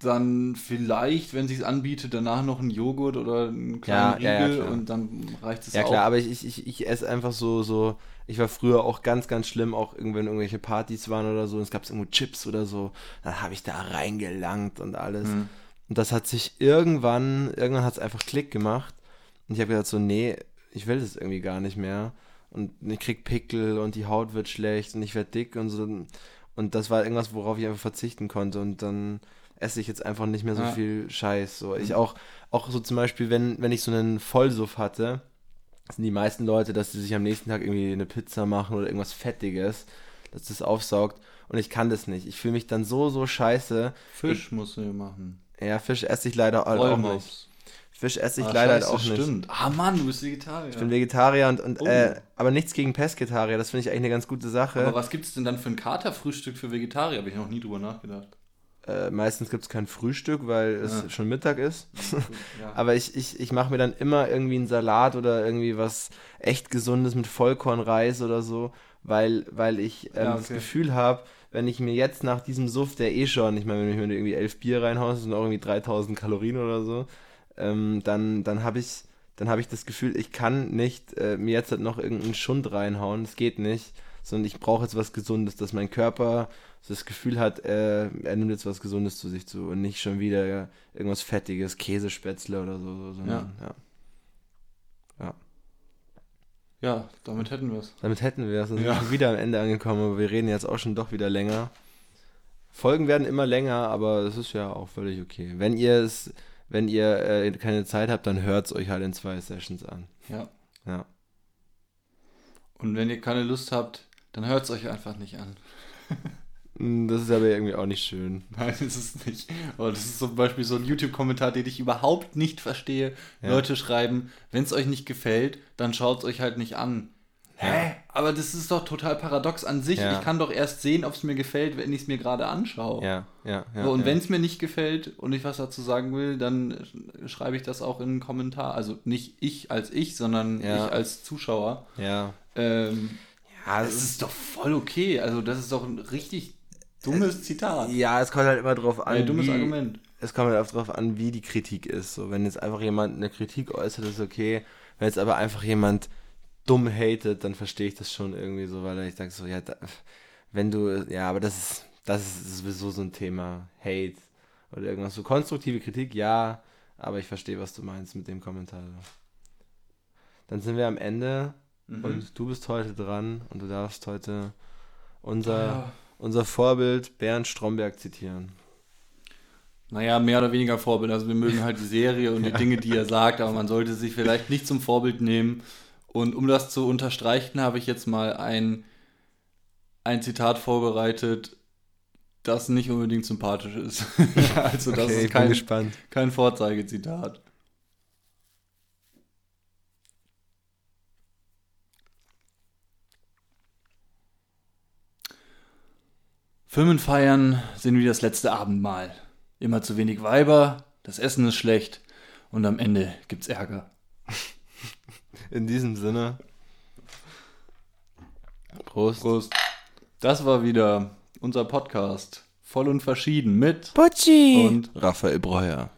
Dann vielleicht, wenn sich anbietet, danach noch einen Joghurt oder einen Ja, kleinen ja, ja, Riegel klar. und dann reicht es Ja auch. klar, aber ich, ich, ich, esse einfach so, so, ich war früher auch ganz, ganz schlimm, auch irgendwann wenn irgendwelche Partys waren oder so, und es gab irgendwo Chips oder so, dann habe ich da reingelangt und alles. Hm. Und das hat sich irgendwann, irgendwann hat es einfach Klick gemacht. Und ich habe gedacht so, nee, ich will das irgendwie gar nicht mehr. Und ich krieg Pickel und die Haut wird schlecht und ich werde dick und so. Und das war irgendwas, worauf ich einfach verzichten konnte. Und dann esse ich jetzt einfach nicht mehr so Ja. viel Scheiß. So. Ich Mhm. auch, auch so zum Beispiel, wenn, wenn ich so einen Vollsuff hatte, sind die meisten Leute, dass sie sich am nächsten Tag irgendwie eine Pizza machen oder irgendwas Fettiges, dass das aufsaugt. Und ich kann das nicht. Ich fühle mich dann so, so scheiße. Fisch musst du machen. Ja, Fisch esse ich leider halt auch nicht. Fisch esse ich Ah, leider halt scheiße, auch nicht. Stimmt. Ah Mann, du bist Vegetarier. Ich bin Vegetarier und, und Oh. äh, aber nichts gegen Pesketarier. Das finde ich eigentlich eine ganz gute Sache. Aber was gibt es denn dann für ein Katerfrühstück für Vegetarier? Habe ich noch nie drüber nachgedacht. Äh, meistens gibt es kein Frühstück, weil es Ja. schon Mittag ist. Ja. Aber ich, ich, ich mache mir dann immer irgendwie einen Salat oder irgendwie was echt Gesundes mit Vollkornreis oder so, weil, weil ich ähm, Ja, das okay. Gefühl habe, wenn ich mir jetzt nach diesem Suff, der eh schon, ich meine, wenn ich mir irgendwie elf Bier reinhaue, das sind auch irgendwie 3000 Kalorien oder so, ähm, dann, dann habe ich, dann habe ich das Gefühl, ich kann nicht äh, mir jetzt halt noch irgendeinen Schund reinhauen, das geht nicht, sondern ich brauche jetzt was Gesundes, dass mein Körper so das Gefühl hat, äh, er nimmt jetzt was Gesundes zu sich zu und nicht schon wieder irgendwas Fettiges, Käsespätzle oder so, so sondern, ja. Ja, damit hätten wir es. Damit hätten wir es. Dann sind Ja. wir schon wieder am Ende angekommen, aber wir reden jetzt auch schon doch wieder länger. Folgen werden immer länger, aber das ist ja auch völlig okay. Wenn ihr es, wenn ihr äh, keine Zeit habt, dann hört es euch halt in zwei Sessions an. Ja. Ja. Und wenn ihr keine Lust habt, dann hört es euch einfach nicht an. Mm, Das ist aber irgendwie auch nicht schön. Nein, das ist nicht. Aber das ist zum Beispiel so ein YouTube-Kommentar, den ich überhaupt nicht verstehe. Ja. Leute schreiben, wenn es euch nicht gefällt, dann schaut es euch halt nicht an. Hä? Aber das ist doch total paradox an sich. Ja. Ich kann doch erst sehen, ob es mir gefällt, wenn ich es mir gerade anschaue. Ja, ja, ja. so, und ja. wenn es mir nicht gefällt und ich was dazu sagen will, dann äh, schreibe ich das auch in einen Kommentar. Also nicht ich als ich, sondern Ja. ich als Zuschauer. Ja. Ähm, Ja, das ist doch voll okay. Also das ist doch ein richtig dummes Zitat. ja, es kommt halt immer drauf an. Ein dummes wie, Argument. Es kommt halt auch drauf an, wie die Kritik ist. So, wenn jetzt einfach jemand eine Kritik äußert, ist okay. Wenn jetzt aber einfach jemand dumm hatet, dann verstehe ich das schon irgendwie so, weil ich sage so, ja, da, wenn du, ja, aber das ist, das ist sowieso so ein Thema. Hate oder irgendwas. So konstruktive Kritik, ja, aber ich verstehe, was du meinst mit dem Kommentar. Dann sind wir am Ende Mhm. und du bist heute dran und du darfst heute unser, Ja. unser Vorbild Bernd Stromberg zitieren. Naja, mehr oder weniger Vorbild. Also wir mögen halt die Serie und die Dinge, die er sagt, aber man sollte sich vielleicht nicht zum Vorbild nehmen. Und um das zu unterstreichen, habe ich jetzt mal ein, ein Zitat vorbereitet, das nicht unbedingt sympathisch ist. also das Okay, ist kein, kein Vorzeigezitat. Firmenfeiern sind wie das letzte Abendmahl. Immer zu wenig Weiber, das Essen ist schlecht und am Ende gibt's Ärger. In diesem Sinne. Prost. Prost. Das war wieder unser Podcast. Voll und verschieden mit Putschi! und Raphael Breuer.